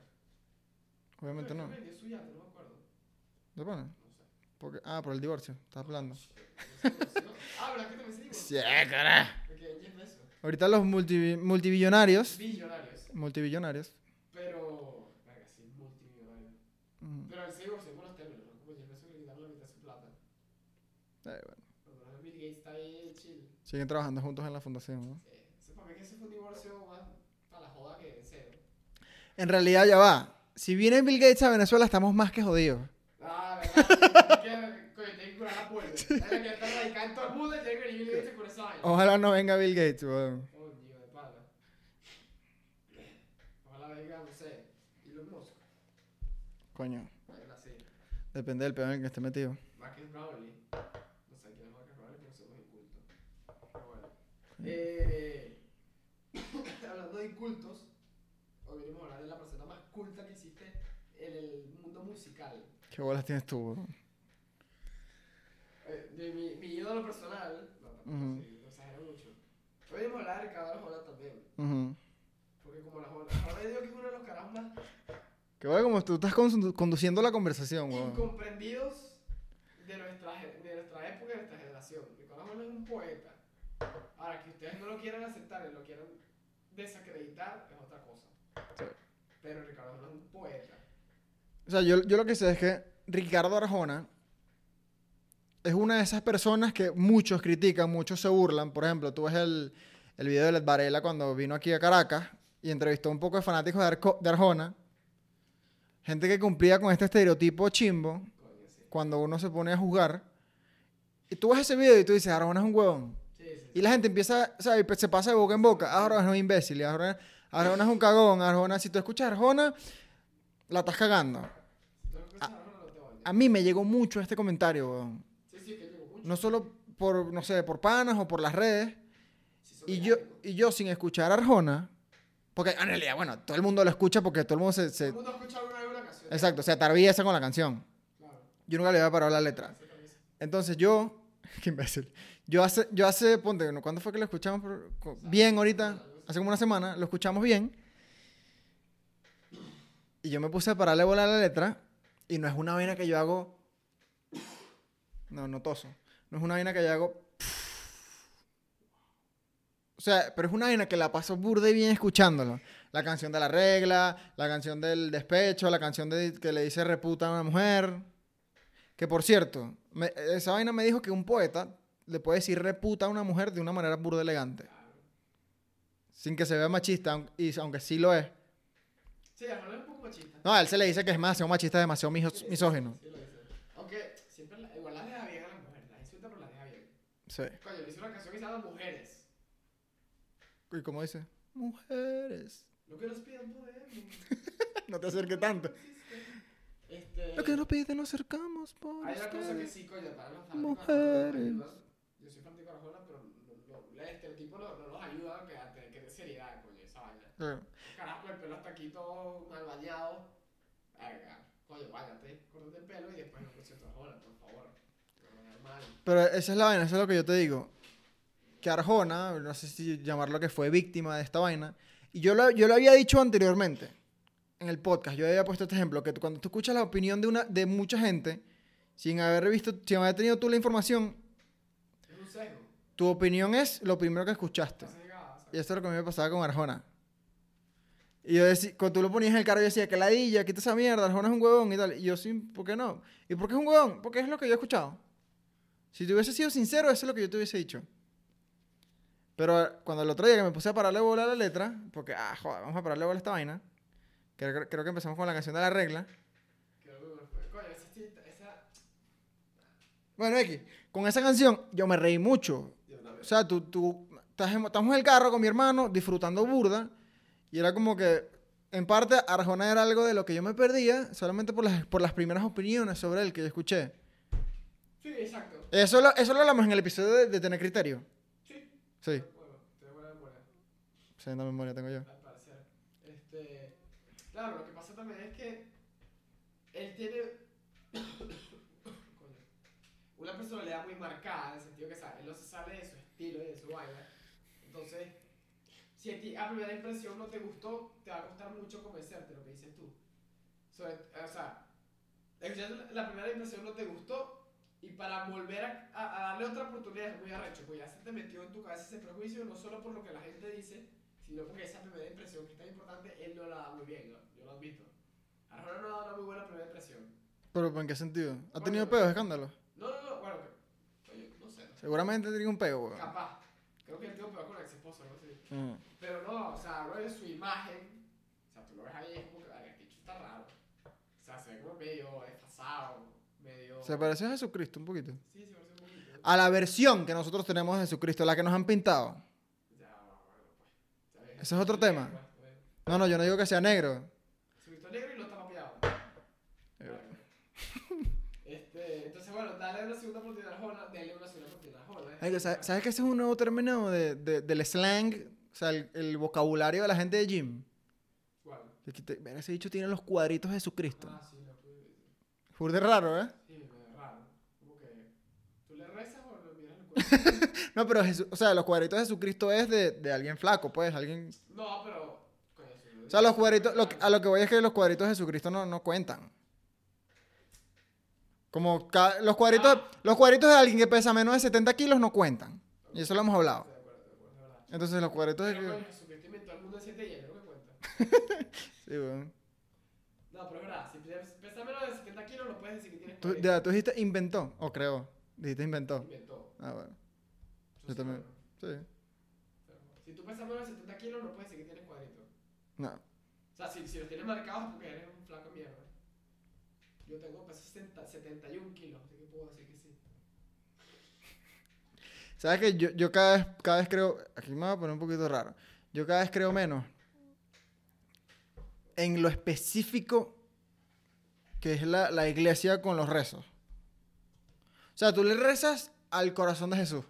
Speaker 1: obviamente no.
Speaker 2: vendió su yate, no me acuerdo.
Speaker 1: ¿De pana? Porque, ah, por el divorcio. Estás hablando.
Speaker 2: Ah, ¿verdad que te me sigo?
Speaker 1: Sí, carajo.
Speaker 2: Me quedé en 10 pesos.
Speaker 1: Ahorita los multi- multibillonarios.
Speaker 2: Billonarios.
Speaker 1: Multibillonarios.
Speaker 2: Pero. Verga, sí, multimillonario.
Speaker 1: ujú,
Speaker 2: Pero él se divorció por los términos, ¿no? Como 10 pesos que le quitaron la mitad de su plata.
Speaker 1: eh, bueno,
Speaker 2: Pero Bill Gates está ahí chill.
Speaker 1: siguen trabajando juntos en la fundación, ¿no?
Speaker 2: Sí. Para mí que ese fue un divorcio más para la joda que en serio.
Speaker 1: En realidad ya va. Si viene Bill Gates a Venezuela, estamos más que jodidos.
Speaker 2: Ah, verdad. que, coño, tiene que curar la puerta. Es la que está radicada en todo el mundo y tiene que venir Bill Gates a curar esa vaina.
Speaker 1: Ojalá no venga Bill Gates, weón.
Speaker 2: Coño, de. Ojalá venga, no sé, Elon Musk.
Speaker 1: Coño, depende del peón en el que esté metido.
Speaker 2: Marcus Brownlee. No sé quién es Marcus Brownlee porque somos incultos. Pero bueno. Eh, hablando de incultos, hoy venimos a hablar de la persona más culta que existe en el mundo musical.
Speaker 1: ¿Qué bolas tienes tú, weón?
Speaker 2: Eh, de mi, mi ídolo personal, no, tampoco
Speaker 1: Ujú.
Speaker 2: así, no exagero mucho. A hablar de Ricardo Arjona también.
Speaker 1: Ujú.
Speaker 2: Porque como la Arjona yo digo que es uno de los carajos más
Speaker 1: Qué bueno como tú estás condu- conduciendo la conversación, weón.
Speaker 2: incomprendidos de nuestra, de nuestra época y de nuestra generación. Ricardo Arjona es un poeta. Ahora, que ustedes no lo quieran aceptar y lo quieran desacreditar es otra cosa.
Speaker 1: Sí.
Speaker 2: Pero Ricardo Arjona es un poeta.
Speaker 1: O sea, yo, yo lo que sé es que Ricardo Arjona es una de esas personas que muchos critican, muchos se burlan. Por ejemplo, tú ves el, el video de Led Varela cuando vino aquí a Caracas y entrevistó un poco de fanáticos de, Arjona. Gente que cumplía con este estereotipo chimbo cuando uno se pone a juzgar. Y tú ves ese video y tú dices, Arjona es un huevón. Y la gente empieza, o sea, y se pasa de boca en boca. "Ah, Arjona es un imbécil. Arjona, Arjona es un cagón. Arjona, si tú escuchas Arjona, la estás cagando.
Speaker 2: A.
Speaker 1: A mí me llegó mucho este comentario, weón.
Speaker 2: Sí, sí, que llegó mucho.
Speaker 1: No solo por, no sé, por panas o por las redes.
Speaker 2: Sí,
Speaker 1: Y yo, y yo sin escuchar a Arjona, porque en realidad, bueno, todo el mundo lo escucha porque todo el mundo se...
Speaker 2: Todo
Speaker 1: se-
Speaker 2: el mundo ha escuchado alguna vez una canción.
Speaker 1: exacto, se atarbieza con la canción.
Speaker 2: Claro.
Speaker 1: Yo nunca le había parado la letra. Entonces yo, qué imbécil. Yo hace, yo hace, ponte. ¿cuándo fue que lo escuchamos? bien ahorita, hace como una semana, lo escuchamos bien. Y yo me puse a pararle bola a la letra. Y no es una vaina que yo hago. No, no toso. No es una vaina que yo hago. O sea, pero es una vaina que la paso burde bien escuchándolo. La canción de la regla, la canción del despecho, la canción de que le dice reputa a una mujer. Que por cierto, me- esa vaina me dijo que un poeta le puede decir reputa a una mujer de una manera burda elegante. Sin que se vea machista, y aunque sí lo es.
Speaker 2: Sí, Arjona es un poco machista.
Speaker 1: No, a él se le dice que es demasiado machista, demasiado misógino.
Speaker 2: sí lo dice. Aunque siempre la- igual las deja bien a las mujeres, las insulta pero las deja bien.
Speaker 1: Sí.
Speaker 2: Coño, hizo una canción que se llama Mujeres.
Speaker 1: ¿Y cómo dice? Mujeres.
Speaker 2: Lo que nos piden poder.
Speaker 1: No te acerques tanto.
Speaker 2: Este,
Speaker 1: Lo que nos pide nos acercamos por
Speaker 2: Hay una cosa que sí, coño, para los
Speaker 1: Mujeres.
Speaker 2: de. Yo soy fanático de Arjona, pero lo- lo- el estereotipo no, los ayuda a que- que tener seriedad, coño, esa vaina. Carajo, el pelo hasta aquí todo mal bañado. Verga, coño, váyate, córtate el pelo y después no concierto de Arjona, por.
Speaker 1: Pero esa es la vaina, eso es lo que yo te digo. Que Arjona, no sé si llamarlo que fue víctima de esta vaina, y yo lo, yo lo había dicho anteriormente en el podcast, yo había puesto este ejemplo, que cuando tú escuchas la opinión de, una, de mucha gente, sin haber visto, sin haber tenido tú la información, tu opinión es lo primero que escuchaste. Y esto es lo que a mí me pasaba con Arjona. Y yo decía, cuando tú lo ponías en el carro, yo decía, que ladilla, quita esa mierda, Arjona es un huevón y tal. Y yo, sí, ¿por qué no? ¿Y por qué es un huevón? Porque es lo que yo he escuchado. Si te hubiese sido sincero, eso es lo que yo te hubiese dicho. Pero eh, cuando el otro día que me puse a pararle bola a la letra, porque, ah, joder, vamos a pararle bola a esta vaina. Creo, creo que empezamos con la canción de la regla. Bueno, X, con esa canción yo me reí mucho. O sea, tú, tú estás en- estamos en el carro con mi hermano disfrutando burda y era como que, en parte, Arjona era algo de lo que yo me perdía solamente por las, por las primeras opiniones sobre él que yo escuché.
Speaker 2: Sí, exacto.
Speaker 1: Eso lo, eso lo hablamos en el episodio de, de Tener Criterio.
Speaker 2: Sí.
Speaker 1: Sí,
Speaker 2: buena memoria.
Speaker 1: tengo yo.
Speaker 2: al parecer. Este, claro, lo que pasa también es que él tiene una personalidad muy marcada, en el sentido que ¿sabes? él no se sale de su estilo y de su vaina. Entonces, si a ti a primera impresión no te gustó, te va a costar mucho convencerte lo que dices tú. Sobre- o sea, la primera impresión no te gustó y para volver a, a- darle otra oportunidad es muy arrecho, pues ya se te metió en tu cabeza ese prejuicio no solo por lo que la gente dice, sino porque esa primera impresión que es tan importante, él no la da muy bien, ¿no? yo lo admito. Arjona no da una muy buena primera impresión.
Speaker 1: ¿Pero en qué sentido? ¿Ha
Speaker 2: Bueno,
Speaker 1: tenido pedos, escándalos?
Speaker 2: No, no, no, bueno, oye, no sé,
Speaker 1: Seguramente tenía un pego, weón.
Speaker 2: capaz. Creo que él tuvo peor con la ex esposa, ¿no? Sí.
Speaker 1: Mm.
Speaker 2: Pero no, o sea, hablo de su imagen. O sea, tú lo ves ahí es como que, "Verga, este bicho está raro. O sea, se ve como medio desfasado, medio...
Speaker 1: Se parece a Jesucristo un poquito.
Speaker 2: Sí, se parece un poquito.
Speaker 1: A la versión que nosotros tenemos de Jesucristo, la que nos han pintado.
Speaker 2: Ya, bueno, pues.
Speaker 1: Ese es otro tema.
Speaker 2: Pues.
Speaker 1: No, no, yo no digo que sea negro.
Speaker 2: Su visto negro y no está papeado.
Speaker 1: Eh.
Speaker 2: Este, entonces, bueno, dale una segunda oportunidad a Arjona, dale una segunda oportunidad a Arjona. ¿eh?
Speaker 1: Ay, ¿Sabes, sabes que ese es un nuevo término de, de- del slang? O sea, el, el vocabulario de la gente de gym.
Speaker 2: ¿Cuál?
Speaker 1: Que te- ese dicho tiene los cuadritos de Jesucristo.
Speaker 2: Ah, sí, no pude.
Speaker 1: Fue de raro, ¿eh?
Speaker 2: Sí, medio raro. Como que. ¿Tú le rezas o lo miras el cuerpo?
Speaker 1: No, pero Jesu- o sea, los cuadritos de Jesucristo es de, de alguien flaco, pues, alguien...
Speaker 2: no, pero.
Speaker 1: O sea, los cuadritos, lo a lo que voy es que los cuadritos de Jesucristo no, no cuentan. Como ca- los cuadritos, los cuadritos de alguien que pesa menos de 70 kilos no cuentan. Y eso lo hemos hablado.
Speaker 2: De acuerdo, de acuerdo, verdad.
Speaker 1: Entonces los cuadritos de...
Speaker 2: Pero Jesucristo inventó el mundo en 7 días, creo que cuenta.
Speaker 1: Sí, weón.
Speaker 2: No, pero es verdad, si pesas menos de 70 kilos, no puedes decir que tienes
Speaker 1: Tú,
Speaker 2: 40.
Speaker 1: ya, tú dijiste inventó, o creó. Dijiste inventó.
Speaker 2: Inventó.
Speaker 1: Ah, bueno.
Speaker 2: Yo
Speaker 1: también. Sí.
Speaker 2: Si tú pesas menos de 70 kilos, no puedes decir que tienes cuadritos.
Speaker 1: No.
Speaker 2: O sea, si, si los tienes marcados porque eres un flaco mierda. Yo tengo peso 60 71 kilos, así que puedo decir que sí.
Speaker 1: ¿Sabes que yo, yo cada, vez, cada vez creo... Aquí me voy a poner un poquito raro. Yo cada vez creo menos en lo específico que es la, la iglesia con los rezos. O sea, tú le rezas al corazón de Jesús.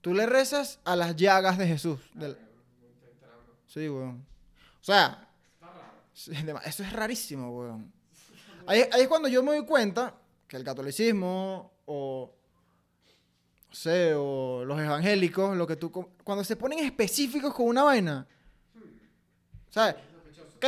Speaker 1: Tú le rezas a las llagas de Jesús. Sí, weón. O sea, Eso es rarísimo, weón. Ahí, ahí es cuando yo me doy cuenta que el catolicismo o, no sé, o los evangélicos, lo que tú, cuando se ponen específicos con una vaina, ¿sabes?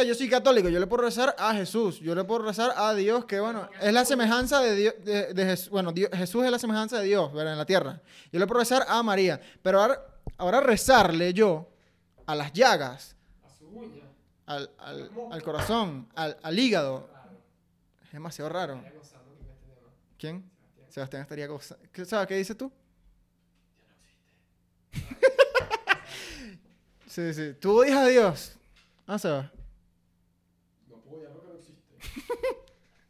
Speaker 1: Yo soy católico, yo le puedo rezar a Jesús, yo le puedo rezar a Dios, que bueno, es la semejanza de Dios, de, de Jes- bueno, Dios- Jesús es la semejanza de Dios, ¿verdad? En la tierra. Yo le puedo rezar a María, pero ahora, ahora rezarle yo a las llagas, al, al- al corazón, al, al hígado, es demasiado raro.
Speaker 2: Gozando.
Speaker 1: ¿Quién?
Speaker 2: Sebastián.
Speaker 1: Estaría goza- ¿Qué, Seba, ¿qué dices tú? Sí, sí. Tú odias a Dios. Ah, Seba.
Speaker 2: No puedo ya porque no existe.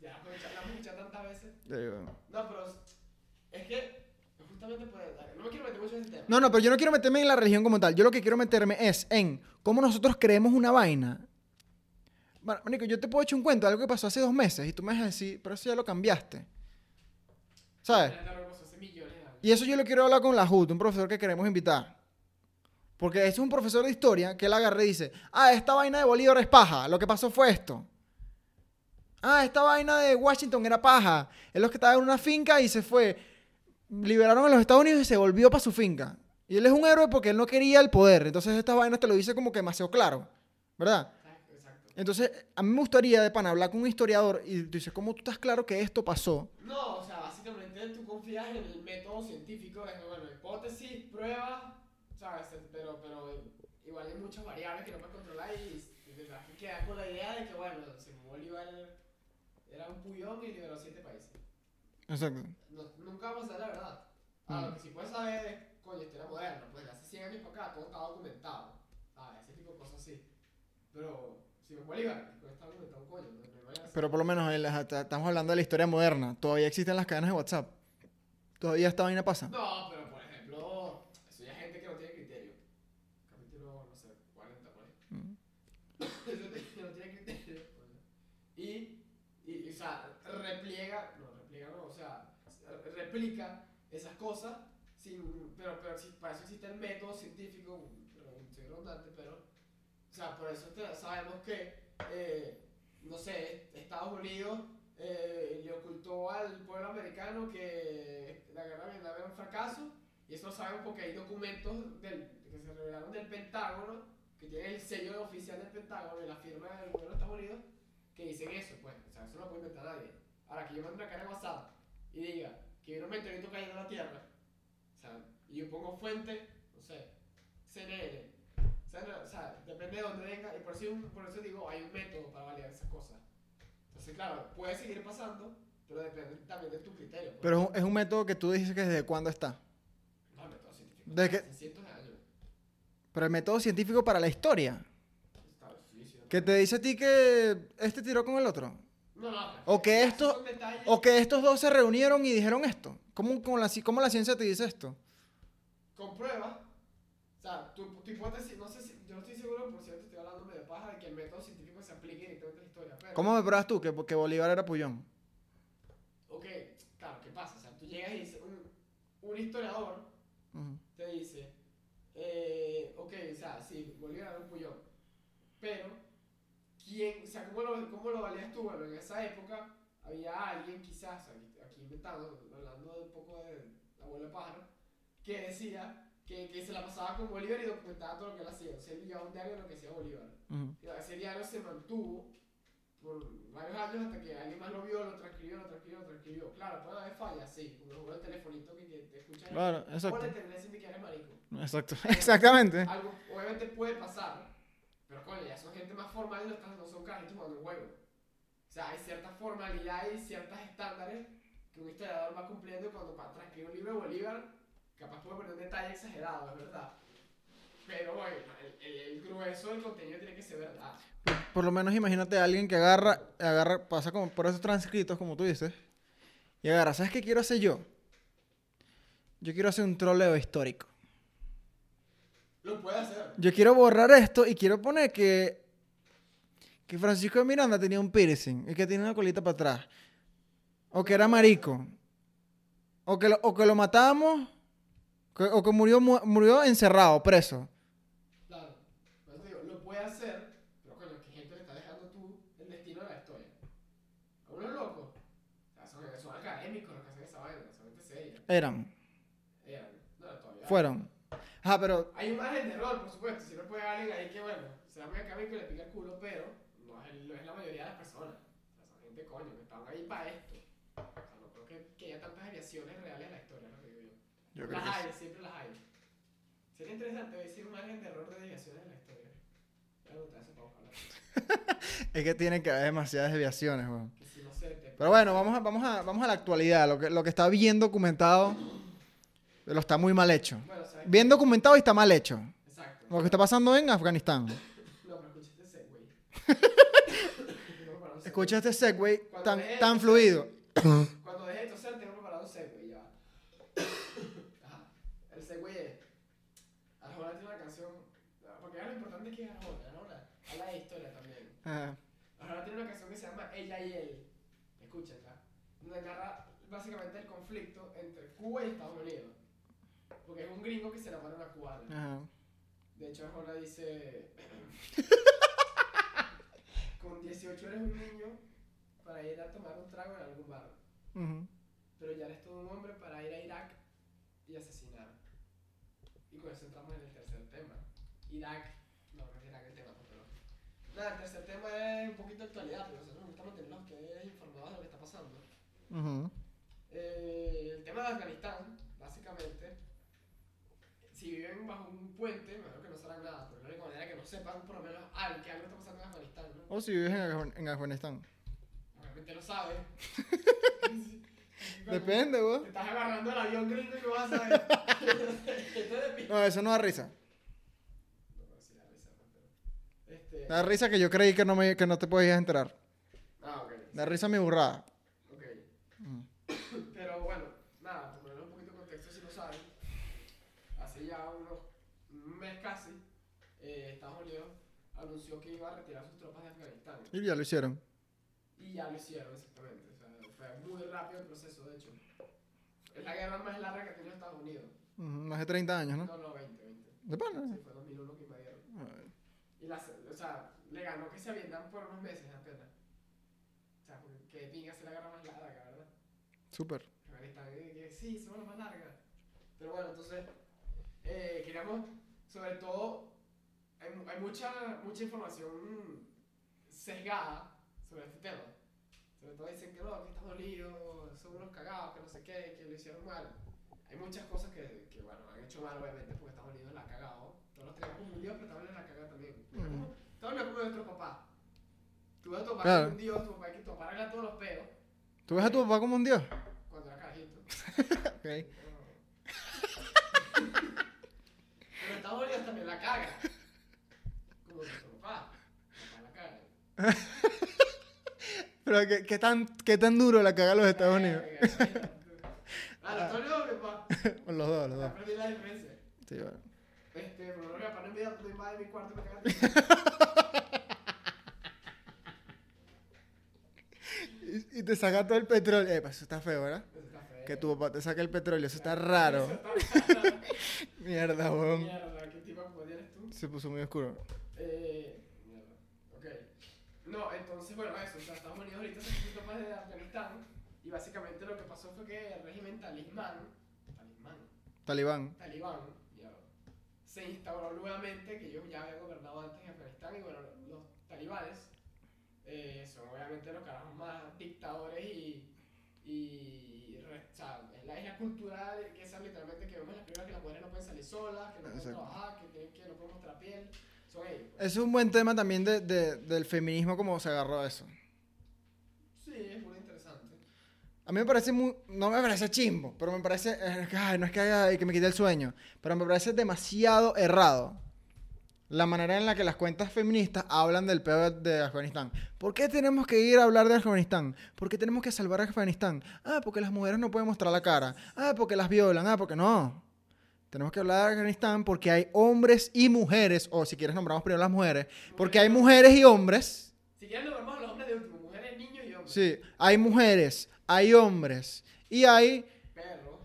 Speaker 2: Ya escuchado- la hemos escuchado tantas veces. No, pero es que justamente pues, no me quiero meter mucho en ese tema.
Speaker 1: No, no, pero yo no quiero meterme en la religión como tal. Yo lo que quiero meterme es en cómo nosotros creemos una vaina. Bueno, Manico, yo te puedo echar un cuento de algo que pasó hace dos meses y tú me vas a decir, pero eso ya lo cambiaste. ¿Sabes? Y eso yo lo quiero hablar con la JUT, un profesor que queremos invitar. Porque ese es un profesor de historia que él agarra y dice, ah, esta vaina de Bolívar es paja, lo que pasó fue esto. Ah, esta vaina de Washington era paja. Él los que estaba en una finca y se fue. Liberaron a los Estados Unidos y se volvió para su finca. Y él es un héroe porque él no quería el poder. Entonces estas vainas te lo dice como que demasiado claro. ¿Verdad?
Speaker 2: Exacto.
Speaker 1: Entonces, a mí me gustaría, de pana, hablar con un historiador y tú dices, ¿cómo tú estás claro que esto pasó?
Speaker 2: No, o sea, básicamente tú confías en el método científico, es que, bueno, hipótesis, prueba, ¿sabes? Pero, pero igual hay muchas variables que no puedes controlar y te vas a quedar con la idea de que, bueno, Simón Bolívar era un puyón y liberó siete países.
Speaker 1: Exacto.
Speaker 2: No- nunca vamos a saber la verdad. Ahora,
Speaker 1: Mm.
Speaker 2: lo que sí puedes saber es, coño, historia moderna, pues de hace 100 años para acá todo está documentado, ¿sabes? Ese tipo de cosas así. Pero, Simón Bolívar, no está documentado un coño, no, no
Speaker 1: Pero por lo menos en ta- estamos hablando de la historia moderna. Todavía existen las cadenas de WhatsApp. Todavía esta vaina pasa.
Speaker 2: No, pero por ejemplo, eso ya es gente que no tiene criterio. Capítulo, no sé, 40 por ahí.
Speaker 1: Mm.
Speaker 2: Eso te- no tiene criterio. Y, y, y, o sea, repliega, no, repliega no, o sea, replica esas cosas, sin, pero, pero si- para eso existe el método científico, pero soy redundante, pero, o sea, por eso sabemos que, eh, no sé, Estados Unidos eh, le ocultó al pueblo americano que la guerra de Vietnam era un fracaso, y eso lo sabemos porque hay documentos del, que se revelaron del Pentágono, que tienen el sello oficial del Pentágono y la firma del gobierno de Estados Unidos, que dicen eso, pues, o sea, eso no lo puede inventar nadie. Ahora, que yo mando una cara de WhatsApp y diga que viene un meteorito cayendo en la Tierra, o sea, y yo pongo fuente, no sé, CNN, o sea, no- o sea, depende de dónde venga, y por eso, por eso digo, hay un método para validar esas cosas. Entonces, claro, puede seguir pasando, pero depende también de tu criterio. pues.
Speaker 1: Pero es un, método que tú dices que desde cuándo está.
Speaker 2: no, el método científico.
Speaker 1: ¿De qué?
Speaker 2: hace cientos de años.
Speaker 1: Pero el método científico para la historia.
Speaker 2: Está- sí, sí,
Speaker 1: Que te dice a ti que este tiró con el otro.
Speaker 2: No, no,
Speaker 1: O que
Speaker 2: esos
Speaker 1: esto-
Speaker 2: son detalles.
Speaker 1: O que estos dos se reunieron y dijeron esto. ¿Cómo, cómo la, cómo la ciencia te dice esto?
Speaker 2: con pruebas. O sea, tu, tu hipótesis, no sé si, yo no estoy seguro, por cierto, estoy hablando medio paja de que el método científico se aplique directamente a la historia. Pero,
Speaker 1: ¿Cómo me pruebas tú que, que Bolívar era Puyón?
Speaker 2: Ok, claro, ¿qué pasa? O sea, tú llegas y dices, un, un historiador
Speaker 1: Ujú.
Speaker 2: te dice, eh, ok, o sea, sí, Bolívar era un pullón, pero, ¿quién, o sea, cómo lo, cómo lo valías tú? Bueno, en esa época había alguien, quizás, aquí, aquí inventando, hablando de un poco de la abuela pájaro, que decía que, que se la pasaba con Bolívar y documentaba todo lo que él hacía. O sea, él llevaba un diario de lo que hacía Bolívar.
Speaker 1: Ujú.
Speaker 2: Y ese diario se mantuvo por varios años hasta que alguien más lo vio, lo transcribió, lo transcribió, lo transcribió. Claro, puede haber fallas, sí, como el juego del telefonito que, que te escucha.
Speaker 1: Claro,
Speaker 2: O
Speaker 1: exacto.
Speaker 2: le terminé diciendo que eres marico.
Speaker 1: Exacto. Exactamente.
Speaker 2: Algo obviamente puede pasar, coño, ya son gente más formal no, están, no son carajitos jugando un juego. O sea, hay cierta formalidad y ciertos estándares que un historiador va cumpliendo cuando para transcribir un libro de Bolívar, capaz puede poner un detalle exagerado, es verdad. Pero bueno, el, el- el grueso del contenido tiene que ser verdad.
Speaker 1: Por, por lo menos imagínate a alguien que agarra, agarra, pasa como por esos transcritos, como tú dices, y agarra, ¿sabes qué quiero hacer yo? Yo quiero hacer un troleo histórico.
Speaker 2: Lo puede hacer.
Speaker 1: Yo quiero borrar esto y quiero poner que, que Francisco de Miranda tenía un piercing y que tiene una colita para atrás. O que era marico. O que lo, o que lo matamos. que- o que murió, mu- murió encerrado, preso.
Speaker 2: Claro. Digo, lo puede hacer, pero coño, ¿qué gente le está dejando tú el destino de la historia? ¿A uno loco? Son, son académicos los que hacen esa vaina, son gente seria.
Speaker 1: Eran.
Speaker 2: Eran. No, todavía.
Speaker 1: Fueron. Ajá, pero
Speaker 2: Hay un margen de error, por supuesto. Si no puede haber alguien ahí que, bueno, será muy académico y le pica el culo, pero no es, no es la mayoría de las personas. O sea, son gente, coño, que están ahí para esto. O sea, no creo que, que haya tantas desviaciones reales en la historia, es lo digo yo.
Speaker 1: yo creo
Speaker 2: las hay, siempre las hay. Sería interesante decir un margen de error de desviaciones en la historia. Eso para buscarla.
Speaker 1: Es que tiene que haber demasiadas desviaciones, weón.
Speaker 2: Si no te
Speaker 1: Pero bueno, vamos a, vamos a, vamos a la actualidad. Lo que, lo que está bien documentado, lo está muy mal hecho.
Speaker 2: Bueno.
Speaker 1: Bien documentado y está mal hecho.
Speaker 2: Exacto.
Speaker 1: Lo que está pasando en Afganistán.
Speaker 2: No, pero escucha este segway.
Speaker 1: Escucha este segway
Speaker 2: Cuando
Speaker 1: tan, tan fluido.
Speaker 2: Cuando deje de toser, tengo preparado un segway, ya. Ajá. El segway es. Arjona tiene una canción. Porque lo importante es que es Arjona. Arjona habla de historia también.
Speaker 1: Ajá.
Speaker 2: Ahora tiene una canción que se llama Ella y Él. Escúchala. Donde narra básicamente el conflicto entre Cuba y Estados Unidos. Porque es un gringo que se enamora de una cubana.
Speaker 1: Ajá.
Speaker 2: De hecho, Arjona dice: Con 18 eres un niño para ir a tomar un trago en algún bar.
Speaker 1: Ujú.
Speaker 2: Pero ya eres todo un hombre para ir a Irak y asesinar. Y con eso entramos en el tercer tema. Irak. No, no es Irak el tema, pero. Nada, el tercer tema es un poquito de actualidad, pero nosotros nos gusta mantenernos ustedes informados de lo que está pasando.
Speaker 1: Ujú.
Speaker 2: Eh, el tema de Afganistán, básicamente, si viven bajo un puente, mejor que no sabrán nada, pero la única manera que no sepan por lo menos algo, que algo está pasando en Afganistán, ¿no?
Speaker 1: O si vives en, Afgan- en Afganistán.
Speaker 2: Obviamente lo sabes.
Speaker 1: Depende, weón.
Speaker 2: Te estás agarrando el avión gringo y no vas a saber.
Speaker 1: No, eso no da risa.
Speaker 2: No, pero sí da risa. Pero, Este...
Speaker 1: Da risa que yo creí que no, me, que no te podías enterar.
Speaker 2: Ah, ok.
Speaker 1: Da risa mi burrada.
Speaker 2: Ok.
Speaker 1: Ujú.
Speaker 2: Pero bueno, nada, por ponerle un poquito de contexto si no saben, hace ya unos, un mes casi, eh, Estados Unidos anunció que iba a retirar sus tropas de Afganistán.
Speaker 1: Y ya lo hicieron.
Speaker 2: Y ya lo hicieron, exactamente. O sea, fue muy rápido el proceso, de hecho. Es la guerra más larga que ha tenido Estados Unidos.
Speaker 1: Ujú, Más de 30 años, ¿no?
Speaker 2: No, no, 20, 20.
Speaker 1: De pana.
Speaker 2: Sí, fue 2001 que invadieron. Y la, o sea, le ganó que se Vietnam por unos meses apenas. O sea, que pinga hacer la guerra más larga, ¿verdad?
Speaker 1: Súper.
Speaker 2: Afganistán, que sí, somos los más largas. Pero bueno, entonces, eh, queríamos, sobre todo, hay, hay mucha, mucha información sesgada sobre este tema. Sobre todo dicen que no, que Estados Unidos son unos cagados, que no sé qué, que lo hicieron mal. Hay muchas cosas que, que bueno, han hecho mal, obviamente, porque Estados Unidos la ha cagado. Todos los tenemos un dios, pero Estados Unidos la caga también. Estados Unidos es como nuestro papá. Tú ves a tu papá
Speaker 1: Claro.
Speaker 2: como un dios, tu papá que tu papá arregla todos los peos
Speaker 1: ¿Tú ves a tu papá como un dios?
Speaker 2: cuando era carajito.
Speaker 1: Ok.
Speaker 2: Pero Estados Unidos también la caga. Como nuestro papá. Papá la caga.
Speaker 1: Pero ¿qué, qué tan, ¿qué tan duro la caga los Estados Unidos?
Speaker 2: Ah, los Estados Unidos, mi papá.
Speaker 1: Los dos, los dos.
Speaker 2: Aprendí la diferencia.
Speaker 1: Sí, bueno.
Speaker 2: Este, pero no mi papá no me da, no invade mi cuarto y me caga.
Speaker 1: Y, y te saca todo el petróleo. Eh, eso está feo, ¿verdad?
Speaker 2: Eso está feo.
Speaker 1: Que tu papá te saque el petróleo. Eso está raro.
Speaker 2: Eso está raro.
Speaker 1: Mierda, weón.
Speaker 2: Mierda, ¿qué tipo de poder eres tú?
Speaker 1: Se puso muy oscuro.
Speaker 2: Eh. No, entonces, bueno, eso. O sea, Estados Unidos ahorita se puso más de Afganistán. Y básicamente lo que pasó fue que el régimen talismán. Talismán.
Speaker 1: Talibán.
Speaker 2: talibán mierda, se instauró nuevamente, que ellos ya habían gobernado antes en Afganistán, y bueno, los talibanes eh, son obviamente los carajos más dictadores y, y o sea, es la, es la cultura de- que esa literalmente que vemos en las películas que las mujeres no pueden salir solas, que no pueden
Speaker 1: Exacto.
Speaker 2: trabajar, que, tienen, que no pueden mostrar piel, son ellos. pues.
Speaker 1: Es un buen tema también de, de- del feminismo, como se agarró a eso.
Speaker 2: Sí, es muy interesante.
Speaker 1: A mí me parece muy. No me parece chimbo, pero me parece. ay, no es que, haya, que me quite el sueño, pero me parece demasiado errado la manera en la que las cuentas feministas hablan del peor de Afganistán. ¿Por qué tenemos que ir a hablar de Afganistán? ¿Por qué tenemos que salvar a Afganistán? Ah, porque las mujeres no pueden mostrar la cara. Ah, porque las violan. Ah, porque no. Tenemos que hablar de Afganistán porque hay hombres y mujeres, o si quieres nombramos primero las mujeres, porque hay mujeres y hombres
Speaker 2: Si vemos a los hombres de último, mujeres, niños y hombres.
Speaker 1: Sí, hay mujeres, hay hombres y hay,
Speaker 2: Perros,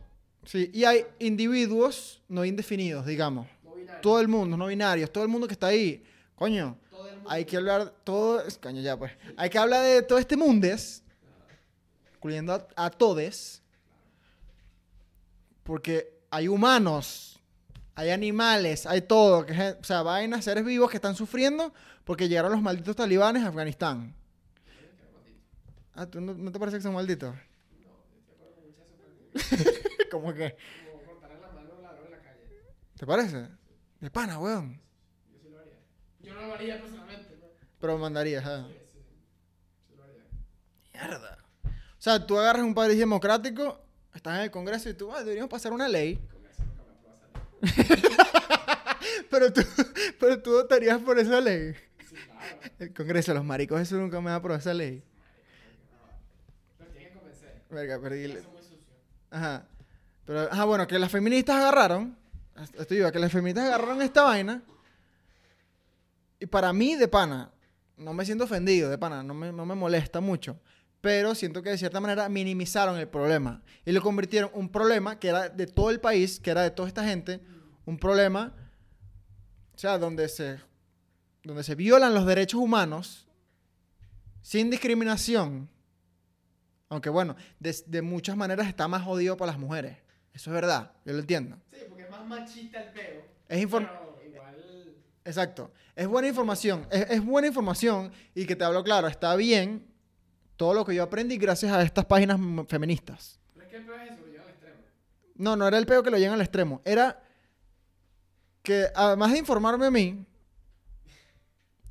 Speaker 1: sí, y hay individuos no indefinidos, digamos.
Speaker 2: no binarios.
Speaker 1: Todo el mundo, no binarios, todo el mundo que está ahí. Coño,
Speaker 2: todo el mundo.
Speaker 1: hay que hablar todo, coño ya pues. Hay que hablar de todo este mundes, incluyendo a, a todes, porque hay humanos, hay animales, hay todo, que, o sea, vainas, seres vivos que están sufriendo porque llegaron los malditos talibanes a Afganistán. Ah, ¿tú no, no te parece que son malditos?
Speaker 2: No, estoy de acuerdo con muchas super-
Speaker 1: ¿Cómo que?
Speaker 2: Como cortarle la mano a un ladrón en la calle.
Speaker 1: ¿Te parece? De pana, weón.
Speaker 2: Yo sí lo haría. Yo no lo haría personalmente, ¿no?
Speaker 1: Pero mandarías, ¿ah?
Speaker 2: Sí, sí. Sí lo haría.
Speaker 1: Mierda. O sea, tú agarras un país democrático, estás en el Congreso y tú, ah, deberíamos pasar una ley.
Speaker 2: El Congreso nunca me aprueba esa ley.
Speaker 1: Pero tú, pero tú votarías por esa ley.
Speaker 2: Sí, claro.
Speaker 1: El Congreso, los maricos, eso nunca me va a aprobar esa ley. Verga, perdí. Ajá. Pero, ajá, bueno, que las feministas agarraron. Estoy yo, que las feministas agarraron esta vaina. Y para mí, de pana, no me siento ofendido, de pana, no me, no me molesta mucho. Pero siento que de cierta manera minimizaron el problema. Y lo convirtieron un problema que era de todo el país, que era de toda esta gente, un problema, o sea, donde se, donde se violan los derechos humanos sin discriminación. Aunque bueno, de, de muchas maneras está más jodido para las mujeres. Eso es verdad, yo lo entiendo.
Speaker 2: Sí, porque es más machista el peo.
Speaker 1: Es inform-
Speaker 2: Pero igual.
Speaker 1: Exacto. Es buena información. Es, es buena información y que te hablo claro, está bien todo lo que yo aprendí gracias a estas páginas feministas.
Speaker 2: Pero es que el peo es eso, lo al extremo.
Speaker 1: No, no era el peo que lo llegan al extremo. Era que además de informarme a mí,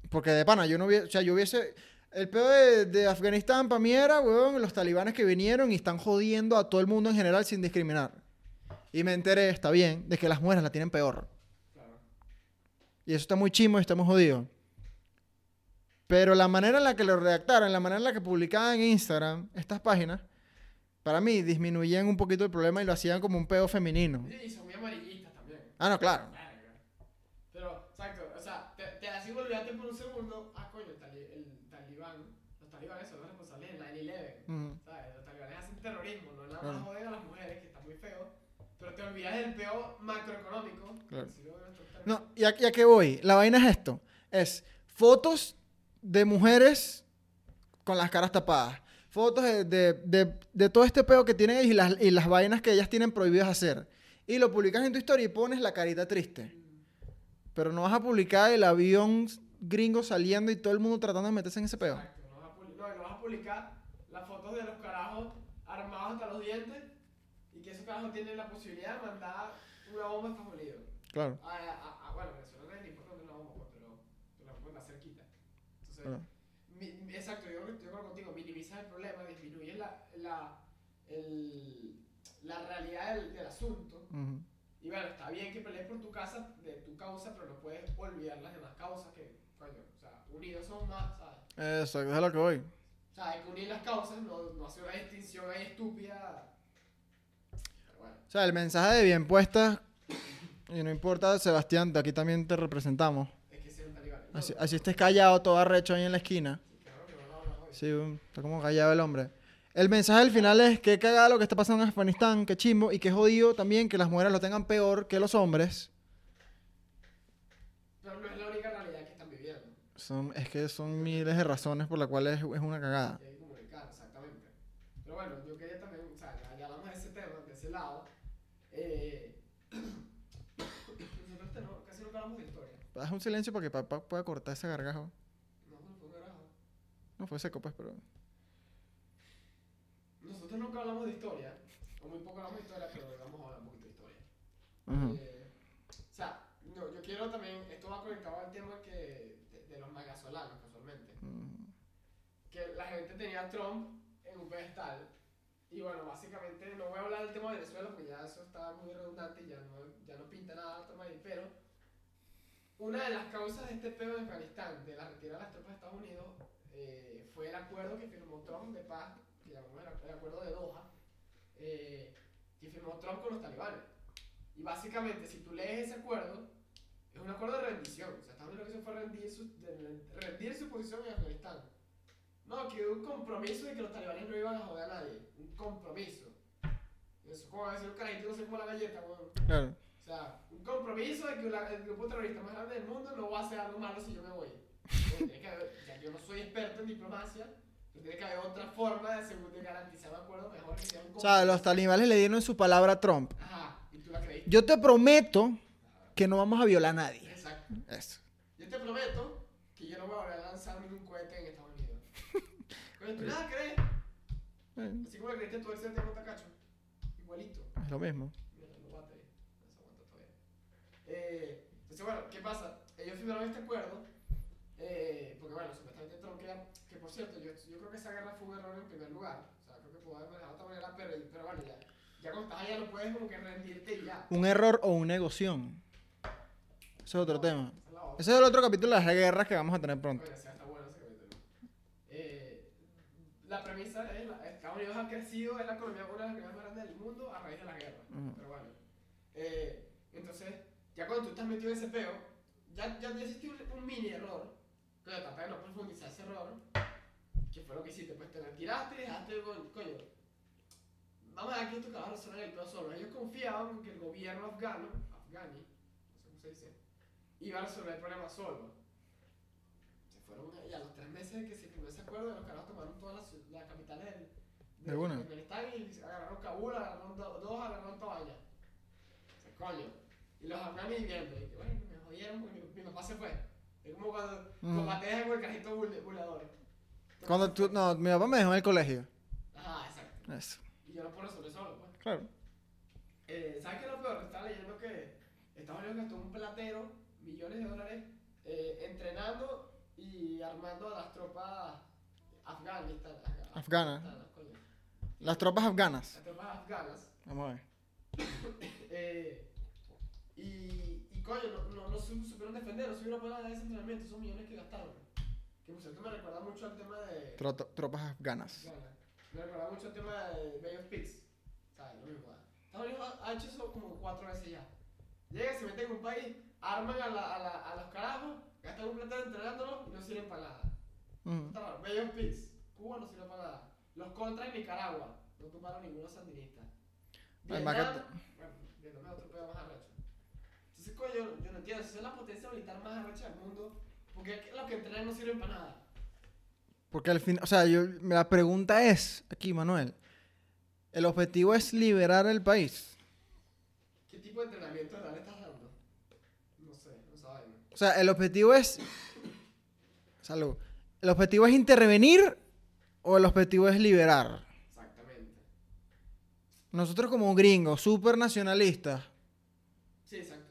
Speaker 1: porque de pana, yo no hubiese, o sea, yo hubiese, el peo de, de Afganistán para mí era, weón, los talibanes que vinieron y están jodiendo a todo el mundo en general sin discriminar. Y me enteré, está bien, de que las mujeres la tienen peor.
Speaker 2: Claro.
Speaker 1: Y eso está muy chimo y está muy jodido. Pero la manera en la que lo redactaron, la manera en la que publicaban en Instagram estas páginas, para mí disminuían un poquito el problema y lo hacían como un peo femenino.
Speaker 2: Sí, y son muy amarillistas también.
Speaker 1: Ah, no, claro.
Speaker 2: Pero, exacto, o sea, te, te así olvidaste por un segundo, ah, coño, el, tali- el talibán, los talibanes son los responsables del 9-11,
Speaker 1: Ujú.
Speaker 2: ¿sabes? Los talibanes hacen terrorismo, no nada más joden a las mujeres, que está muy feo, pero te olvidas del peo macroeconómico,
Speaker 1: Claro.
Speaker 2: si términos.
Speaker 1: No, ¿y a, y a qué voy? La vaina es esto. Es fotos de mujeres con las caras tapadas. Fotos de, de- de- de todo este peo que tienen y las, y las vainas que ellas tienen prohibidas hacer. Y lo publicas en tu historia y pones la carita triste. Pero no vas a publicar el avión gringo saliendo y todo el mundo tratando de meterse en ese peo.
Speaker 2: Exacto, no vas, a publi- no, no vas a publicar las fotos de los carajos armados hasta los dientes y que esos carajos tienen la posibilidad de mandar una bomba a Estados Unidos.
Speaker 1: Claro.
Speaker 2: Ah, ah, ah, bueno, Venezuela no es ni importante una bomba, pues, pero, pero la bomba está cerquita. Entonces,
Speaker 1: Claro.
Speaker 2: mi- exacto, yo, yo creo contigo, minimizas el problema, disminuyes la, la, el, la realidad del, del asunto.
Speaker 1: Ujú.
Speaker 2: Y bueno, está bien que pelees por tu casa, de tu causa, pero no puedes olvidar las demás causas que, coño, o sea, unidos somos más, ¿sabes?
Speaker 1: Eso, es lo que voy.
Speaker 2: O sea, hay que unir las causas, no, no hacer una distinción ahí estúpida. Pero bueno,
Speaker 1: O sea, el mensaje de bien puesta, y no importa, Sebastián, de aquí también te representamos.
Speaker 2: es que ser un talibán. No,
Speaker 1: Así,
Speaker 2: no,
Speaker 1: así estés callado, todo arrecho ahí en la esquina.
Speaker 2: no, no, no, no.
Speaker 1: Sí, está como callado el hombre. El mensaje al final es que cagada lo que está pasando en Afganistán, que chimbo, y que jodido también que las mujeres lo tengan peor que los hombres.
Speaker 2: Pero no es la única realidad que están viviendo.
Speaker 1: Son, es que son miles de razones por las cuales es, es una cagada.
Speaker 2: Hay que comunicar, exactamente. Pero bueno, yo quería también, o sea, ya, ya hablamos de ese tema, de ese lado. Eh, nosotros este no- casi nunca hablamos de historia.
Speaker 1: Haz un silencio para que papá pueda cortar ese gargajo.
Speaker 2: No, no fue un carajo.
Speaker 1: No fue seco, pues, pero.
Speaker 2: Nosotros nunca hablamos de historia, o muy poco hablamos de historia, pero vamos a hablar un poquito de historia.
Speaker 1: Ujú.
Speaker 2: Eh, o sea, no, yo quiero también, esto va conectado al tema que, de, de los magasolanos, casualmente.
Speaker 1: Mm,
Speaker 2: Que la gente tenía a Trump en un pedestal. Y bueno, básicamente no voy a hablar del tema de Venezuela porque ya eso está muy redundante y ya no, ya no pinta nada Trump ahí, pero una de las causas de este peo de Afganistán, de la retirada de las tropas de Estados Unidos, eh, fue el acuerdo que firmó Trump de paz, que llamamos el, acuerdo de Doha, eh, que firmó Trump con los talibanes. Y básicamente, si tú lees ese acuerdo, es un acuerdo de rendición. O sea, Estados Unidos lo que hizo fue rendir su, rendir su posición en Afganistán. No, que un compromiso de que los talibanes no iban a joder a nadie. Un compromiso. Eso es como decir un carajito no sé como la galleta, weón.
Speaker 1: Claro.
Speaker 2: O sea, un compromiso de que la- el grupo terrorista más grande del mundo no va a hacer algo malo si yo me voy. Tiene que haber- sea, yo no soy experto en diplomacia, pero tiene que haber otra forma de, de garantizar un acuerdo mejor que sea un
Speaker 1: O sea, los talibanes le dieron su palabra a Trump.
Speaker 2: Ajá, y tú la creíste.
Speaker 1: Yo te prometo que no vamos a violar a nadie.
Speaker 2: Exacto.
Speaker 1: Eso.
Speaker 2: Yo te prometo que yo no voy a volver a lanzar ningún cohete en Estados Unidos. Pero tú nada crees. Así como le creíste tú el ser de Montacacho. Igualito.
Speaker 1: Es lo mismo.
Speaker 2: Mira, no bate. No se aguanta todavía. Eh, entonces, bueno, ¿qué pasa? Ellos firmaron este acuerdo. Eh, porque, bueno, supuestamente Trump quería. Que por cierto, yo, yo creo que esa guerra fue un error en primer lugar. O sea, creo que Ya cuando estás allá no puedes como que rendirte y ya.
Speaker 1: Un error o una negoción. Eso es otro tema.
Speaker 2: Esa es otra.
Speaker 1: Ese es el otro capítulo de las guerras que vamos a tener pronto.
Speaker 2: Oye, sí, está bueno ese capítulo. Eh, la premisa es, la, Estados Unidos ha crecido, es la economía, una de las economías más grandes del mundo a raíz de la guerra.
Speaker 1: Ujú.
Speaker 2: Pero bueno. Eh, ya cuando tú estás metido en ese peo, ya, ya, ya hiciste un, un mini error. Coño, trata de no profundizar ese error. ¿Qué fue lo que hiciste? Pues te retiraste y dejaste, con- coño. Vamos a ver que esto que va a resolver el peo solo. Ellos confiaban en que el gobierno afgano, afgani, no sé cómo se dice, iba a resolver el problema solo. Se fueron y a los tres meses que se firmó ese acuerdo, los carajos tomaron todas las, las capitales del,
Speaker 1: De una.
Speaker 2: Afganistán y agarraron Kabul, agarraron do- dos, agarraron Toalla. O sea, coño. Y los afganos viendo, y que bueno, me jodieron porque mi, papá se fue. Es como cuando tu papá te deja con el carrito. Tu
Speaker 1: Cuando tú, no, mi papá me dejó en el colegio.
Speaker 2: Ajá, exacto.
Speaker 1: Eso.
Speaker 2: Y yo no puedo resolver solo, pues.
Speaker 1: Claro.
Speaker 2: Eh, ¿Sabes qué es lo peor? Estaba leyendo que Estados Unidos gastó un platero, millones de dólares, eh, entrenando y armando a las tropas
Speaker 1: Afganas.
Speaker 2: afganas.
Speaker 1: Las tropas afganas.
Speaker 2: Las tropas afganas.
Speaker 1: Vamos a ver.
Speaker 2: Eh, y, y coño, no, no, no su- supieron defender, no supieron pagar ese entrenamiento, esos millones que gastaron. Que por cierto me recuerda mucho al tema de.
Speaker 1: Troto- tropas.
Speaker 2: Afgana. Me recuerda mucho al tema de Bay of Pigs. ¿Sabes? Lo mismo. Estados Unidos ha hecho eso como cuatro veces ya. Llegan, se meten en un país, arman a, la, a, la, a los carajos, gastan un platero entrenándolos y no sirven para nada.
Speaker 1: Ujú.
Speaker 2: Está raro. Bay of Pigs. Cuba no sirve para nada. Los contra en Nicaragua. No tumbaron ninguno sandinista. Vietnam, bueno, Vietnam es otro pedo más arrecho. Coño, yo, no entiendo. Si es la potencia militar más arrecha del mundo, porque los que entrenan no sirven para nada.
Speaker 1: Porque al fin, o sea, yo, la pregunta es, aquí Manuel, ¿el objetivo es liberar el país?
Speaker 2: ¿Qué tipo de entrenamiento real estás dando? No sé, no sabemos.
Speaker 1: O sea, el objetivo es... Salud. ¿El objetivo es intervenir o el objetivo es liberar?
Speaker 2: Exactamente.
Speaker 1: Nosotros como gringos, súper nacionalistas.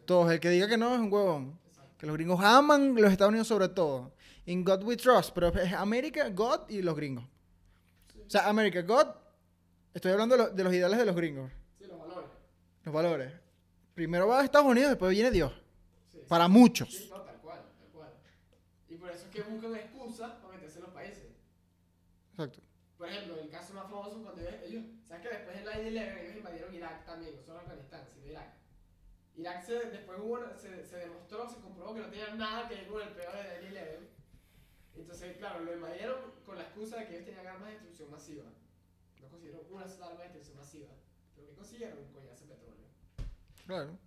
Speaker 1: Todos, el que diga que no es un huevón. Que los gringos aman los Estados Unidos sobre todo. In God we trust, pero es América, God y los gringos.
Speaker 2: Sí,
Speaker 1: O sea, América, God, estoy hablando de, lo- de los ideales de los gringos,
Speaker 2: sí, los valores.
Speaker 1: los valores. Primero va a Estados Unidos, después viene Dios.
Speaker 2: Sí,
Speaker 1: Para muchos.
Speaker 2: Sí, no, tal cual, tal cual. Y por eso es que buscan excusas para meterse en los países.
Speaker 1: Exacto.
Speaker 2: Por ejemplo, el caso más famoso cuando ellos, ellos ¿sabes que después del 9-11 ellos invadieron Irak también, no solo Afganistán, sino Irak? Irak se, después hubo, una- se, se demostró, se comprobó que no tenía nada que ver con el peor de 9-11. Entonces, claro, lo invadieron con la excusa de que ellos tenían armas de destrucción masiva. No consiguieron una sola arma de destrucción masiva. Pero ¿qué consiguieron? Un coñazo de petróleo.
Speaker 1: Claro.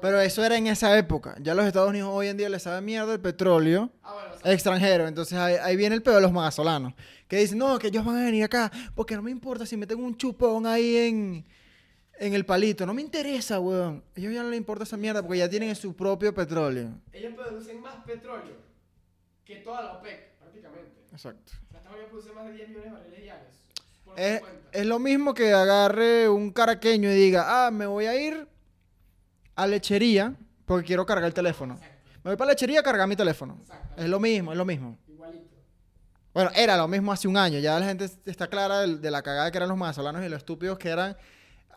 Speaker 1: Pero eso era en esa época. Ya los Estados Unidos hoy en día les sabe mierda el petróleo
Speaker 2: Ah, bueno, o sea,
Speaker 1: extranjero. Entonces ahí, ahí viene el pedo de los magazolanos. Que dicen, no, que ellos van a venir acá porque no me importa si meten un chupón ahí en, en el palito. No me interesa, weón. A ellos ya no les importa esa mierda porque ya tienen su propio petróleo.
Speaker 2: ellos producen más petróleo que toda la OPEC, prácticamente.
Speaker 1: Exacto.
Speaker 2: O sea, Estados Unidos produce más de 10 millones de barriles diarios.
Speaker 1: Es,
Speaker 2: 50.
Speaker 1: es lo mismo que agarre un caraqueño y diga, ah, me voy a ir a lechería porque quiero cargar el teléfono.
Speaker 2: Exacto,
Speaker 1: Me voy para lechería a cargar mi teléfono.
Speaker 2: exacto.
Speaker 1: Es lo mismo, es lo mismo.
Speaker 2: Igualito.
Speaker 1: Bueno, era lo mismo hace un año. Ya la gente está clara de, la cagada que eran los venezolanos y los estúpidos que eran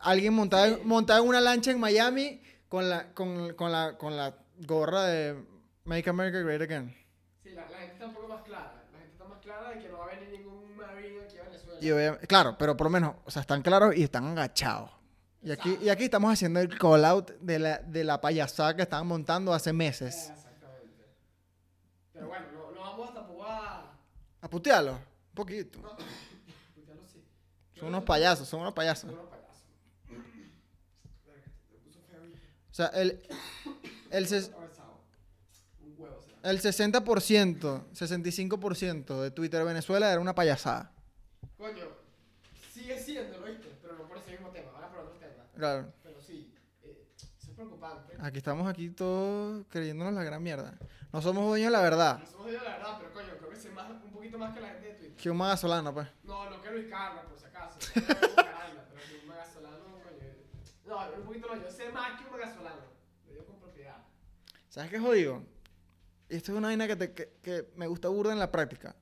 Speaker 1: alguien montado,
Speaker 2: Sí.
Speaker 1: montado en una lancha en Miami con la, con, con la, con la gorra de Make America Great Again.
Speaker 2: Sí, la, la gente está un poco más clara. La gente está más clara de que no va a venir ningún marine aquí a Venezuela.
Speaker 1: Y obvia- claro, pero por lo menos, o sea, están claros y están agachados. Y aquí, y aquí estamos haciendo el call out de la, de la payasada que estaban montando hace
Speaker 2: Eh,
Speaker 1: meses.
Speaker 2: exactamente. Pero bueno, no, no vamos tampoco a.
Speaker 1: A putearlo, un poquito.
Speaker 2: No, putearlo sí.
Speaker 1: Son unos payasos, son unos payasos.
Speaker 2: Son unos payasos. Verga, te puso feo, hijo.
Speaker 1: O sea, el, el, ses- el 60%, 65% de Twitter de Venezuela era una payasada.
Speaker 2: Coño, sigue siendo, ¿lo viste? Pero no por ese mismo tema, ahora por otro tema.
Speaker 1: Claro.
Speaker 2: Pero sí, eh, eso es preocupante.
Speaker 1: Aquí estamos aquí todos creyéndonos la gran mierda. No somos dueños de la verdad.
Speaker 2: No somos de la verdad, pero coño, creo que sé más, un poquito más que la gente de Twitter.
Speaker 1: Que un magasolano, pues.
Speaker 2: No, no que Luis Carlos, por si acaso. No que Luis Carlos, pero que un magasolano, coño. No, un poquito no, yo sé más que un magasolano. Lo digo con propiedad.
Speaker 1: ¿Sabes qué jodido? Y esto es una vaina que, te- que, que me gusta burda en la práctica.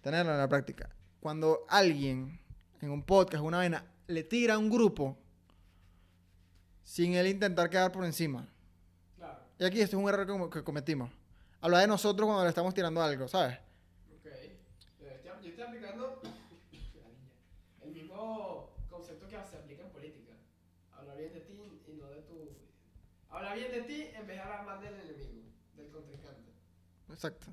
Speaker 1: Tenerlo en la práctica. Cuando alguien en un podcast, una vaina, le tira a un grupo sin él intentar quedar por encima.
Speaker 2: Claro.
Speaker 1: Y aquí esto es un error que, que cometimos. Hablar de nosotros cuando le estamos tirando algo, ¿sabes?
Speaker 2: Ok. Yo estoy, yo estoy aplicando el mismo concepto que se aplica en política. Hablar bien de ti y no de tu. Hablar bien de ti en vez de hablar mal del enemigo, del contrincante.
Speaker 1: Exacto.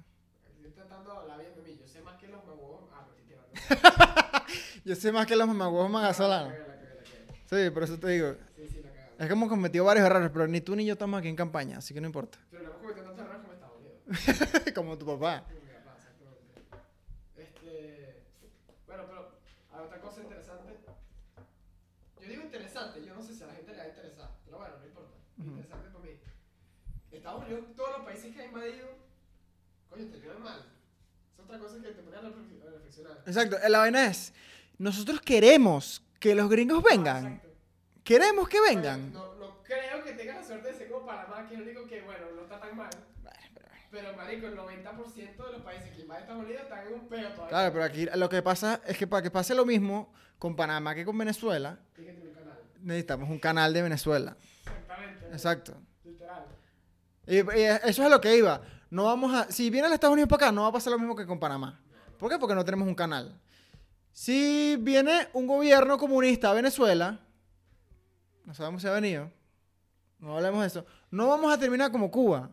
Speaker 2: Estoy tratando de hablar bien de mí. Yo sé más que los huevos. Ah, me estoy tirando.
Speaker 1: Yo sé más que los mamagüevos
Speaker 2: cagué.
Speaker 1: Sí, por eso te digo.
Speaker 2: Sí, sí, la cagamos.
Speaker 1: Es que hemos cometido varios errores, pero ni tú ni yo estamos aquí en campaña, así que no importa.
Speaker 2: Pero no hemos cometido tantos errores como Estados Unidos.
Speaker 1: Como tu papá.
Speaker 2: Como mi papá, exactamente. Este. Bueno, pero hay otra cosa interesante. Yo digo interesante, yo no sé si a la gente le va a interesar, pero bueno, no importa.
Speaker 1: Ujú.
Speaker 2: Interesante para mí. Estados Unidos, todos los países que ha invadido, coño, terminan mal. Es otra cosa que te pone a reflex- a reflexionar.
Speaker 1: Exacto. La vaina es, nosotros queremos que los gringos vengan.
Speaker 2: Exacto.
Speaker 1: Queremos que vengan.
Speaker 2: No, no creo que tengas la suerte de ser como Panamá, que es el único que, bueno, no está tan mal. Pero, marico, el 90% de los países que invaden Estados Unidos están en un peo todavía.
Speaker 1: Claro, pero aquí lo que pasa es que para que pase lo mismo con Panamá que con Venezuela,
Speaker 2: un canal.
Speaker 1: necesitamos un canal de Venezuela.
Speaker 2: Exactamente.
Speaker 1: Exacto.
Speaker 2: Literal.
Speaker 1: Eso es a lo que iba. No vamos a, si viene el Estados Unidos para acá, no va a pasar lo mismo que con Panamá. ¿Por qué? Porque no tenemos un canal. Si viene un gobierno comunista a Venezuela, no sabemos si ha venido, no hablemos de eso, no vamos a terminar como Cuba,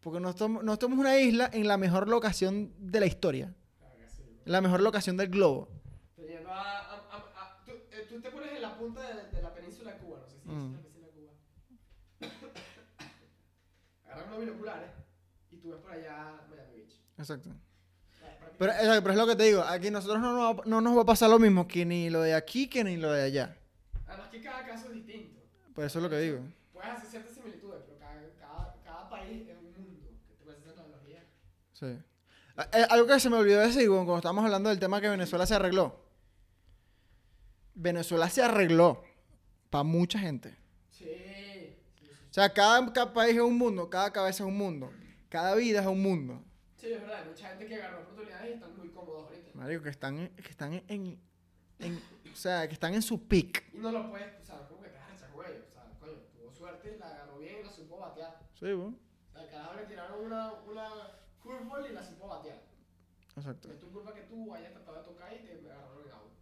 Speaker 1: porque no estamos, no estamos una isla en la mejor locación de la historia, la mejor locación del globo.
Speaker 2: A. a- a- a- tú, eh, tú te pones en la punta de, de la península de Cuba, no sé si
Speaker 1: Mm.
Speaker 2: es la península de Cuba. Binoculares y tú ves por allá Miami Beach.
Speaker 1: Exacto. Pero, exacto, pero es lo que te digo, aquí nosotros no, nos va- no nos va a pasar lo mismo que ni lo de aquí que ni lo de allá.
Speaker 2: Además que cada caso es distinto.
Speaker 1: Por eso es lo que digo.
Speaker 2: Puedes hacer ciertas similitudes, pero cada, cada, cada país es un mundo. Que te puedes hacer analogía.
Speaker 1: Sí. Ah, eh, algo que se me olvidó decir cuando estábamos hablando del tema que Venezuela se arregló. Venezuela se arregló para mucha gente. O sea, cada, cada país es un mundo, cada cabeza es un mundo, cada vida es un mundo.
Speaker 2: Sí, es verdad. Hay mucha gente que agarró oportunidades y están muy cómodos ahorita.
Speaker 1: Marico, que están, que están en, en- o sea, que están en su peak.
Speaker 2: Y no lo puedes, o sea, como que te vas a echar con ellos. O sea, coño, tuvo suerte, la agarró bien y la supo batear.
Speaker 1: Sí, bueno.
Speaker 2: O sea, al carajo le tiraron una, una curveball y la supo batear.
Speaker 1: Exacto.
Speaker 2: Es tu culpa que tú hayas tratado de tocar y te agarraron en out.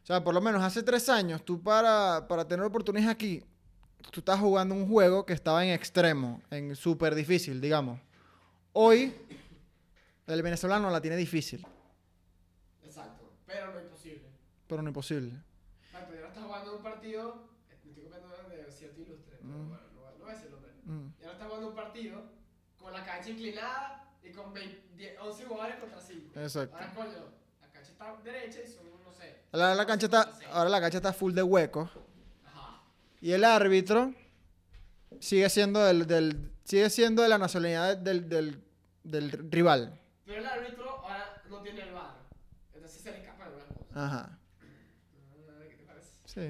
Speaker 1: O sea, por lo menos hace tres años, tú para, para tener oportunidades aquí, tú estás jugando un juego que estaba en extremo, en súper difícil, digamos. Hoy, el venezolano la tiene difícil,
Speaker 2: Exacto. Pero no imposible.
Speaker 1: pero no imposible.
Speaker 2: Exacto, y ahora estás jugando un partido. Me estoy copiando de cierto ilustre. pero
Speaker 1: Mm.
Speaker 2: bueno, no, no decir el nombre.
Speaker 1: Mm.
Speaker 2: Y ahora estás jugando un partido con la cancha inclinada y con 20 10 11 jugadores contra 5.
Speaker 1: Exacto.
Speaker 2: Ahora, coño, la cancha está derecha y son, no sé.
Speaker 1: Ahora la cancha está,
Speaker 2: 11 contra
Speaker 1: ahora la cancha está full de huecos. Y el árbitro sigue siendo del, del- sigue siendo de la nacionalidad del, del, del rival.
Speaker 2: Pero el árbitro ahora no tiene el bar. Entonces se le escapan algunas cosas.
Speaker 1: Ajá.
Speaker 2: ¿Qué te parece?
Speaker 1: Sí.